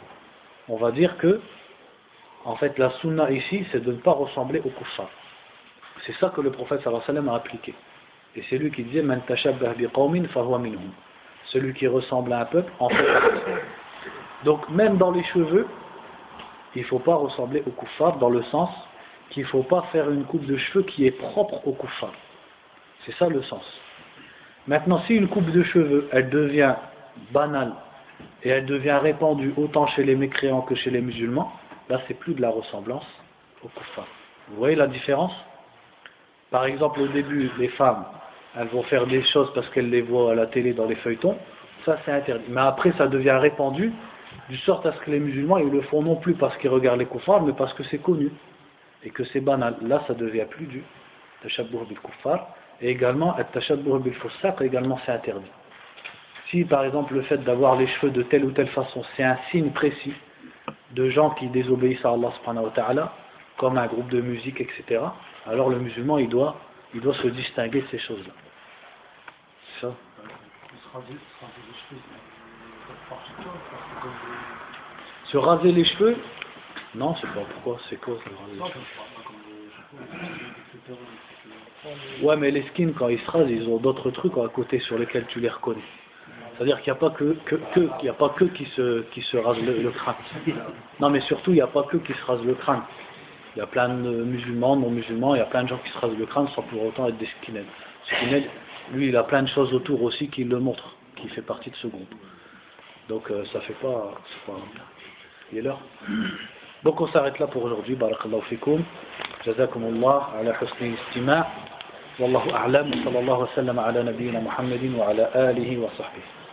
On va dire que, en fait, la sunna ici, c'est de ne pas ressembler au kuffar. C'est ça que le prophète sallallahu alayhi wa sallam a appliqué. Et c'est lui qui disait Man. Celui qui ressemble à un peuple en fait. Donc, même dans les cheveux, il ne faut pas ressembler au kuffar dans le sens qu'il ne faut pas faire une coupe de cheveux qui est propre au kuffar. C'est ça le sens. Maintenant, si une coupe de cheveux, elle devient banale et elle devient répandue autant chez les mécréants que chez les musulmans, là, c'est plus de la ressemblance au kuffar. Vous voyez la différence? Par exemple, au début, les femmes, elles vont faire des choses parce qu'elles les voient à la télé dans les feuilletons, ça c'est interdit. Mais après, ça devient répandu du sorte à ce que les musulmans ils le font non plus parce qu'ils regardent les kuffars, mais parce que c'est connu et que c'est banal. Là, ça devient plus du tashabbuh bil kuffar et également le tashabbuh bil fussaq également c'est interdit. Si par exemple le fait d'avoir les cheveux de telle ou telle façon, c'est un signe précis de gens qui désobéissent à Allah subhanahu comme un groupe de musique, etc., alors le musulman il doit, il doit se distinguer de ces choses-là. Ça. Se raser les cheveux Non, c'est pas pourquoi, c'est quoi se raser les cheveux Ouais, mais les skins, quand ils se rasent, ils ont d'autres trucs à côté sur lesquels tu les reconnais. C'est-à-dire qu'il n'y a pas que, que, a pas que qui se, qui se rasent le, crâne. Non, mais surtout, il n'y a pas que qui se rasent le crâne. Il y a plein de musulmans, non musulmans, il y a plein de gens qui se rasent le crâne sans pour autant être des skinheads. Skinhead, lui, il a plein de choses autour aussi qui le montrent, qui fait partie de ce groupe. Donc euh, ça fait pas, il est l'heure. Donc on s'arrête là pour aujourd'hui. Barakallahu fikum. Jazakumullah ala husni istima'. Wallahu a'lam. Sallallahu wa sallam ala nabiyyina Muhammadin wa ala alihi wa sahbihi.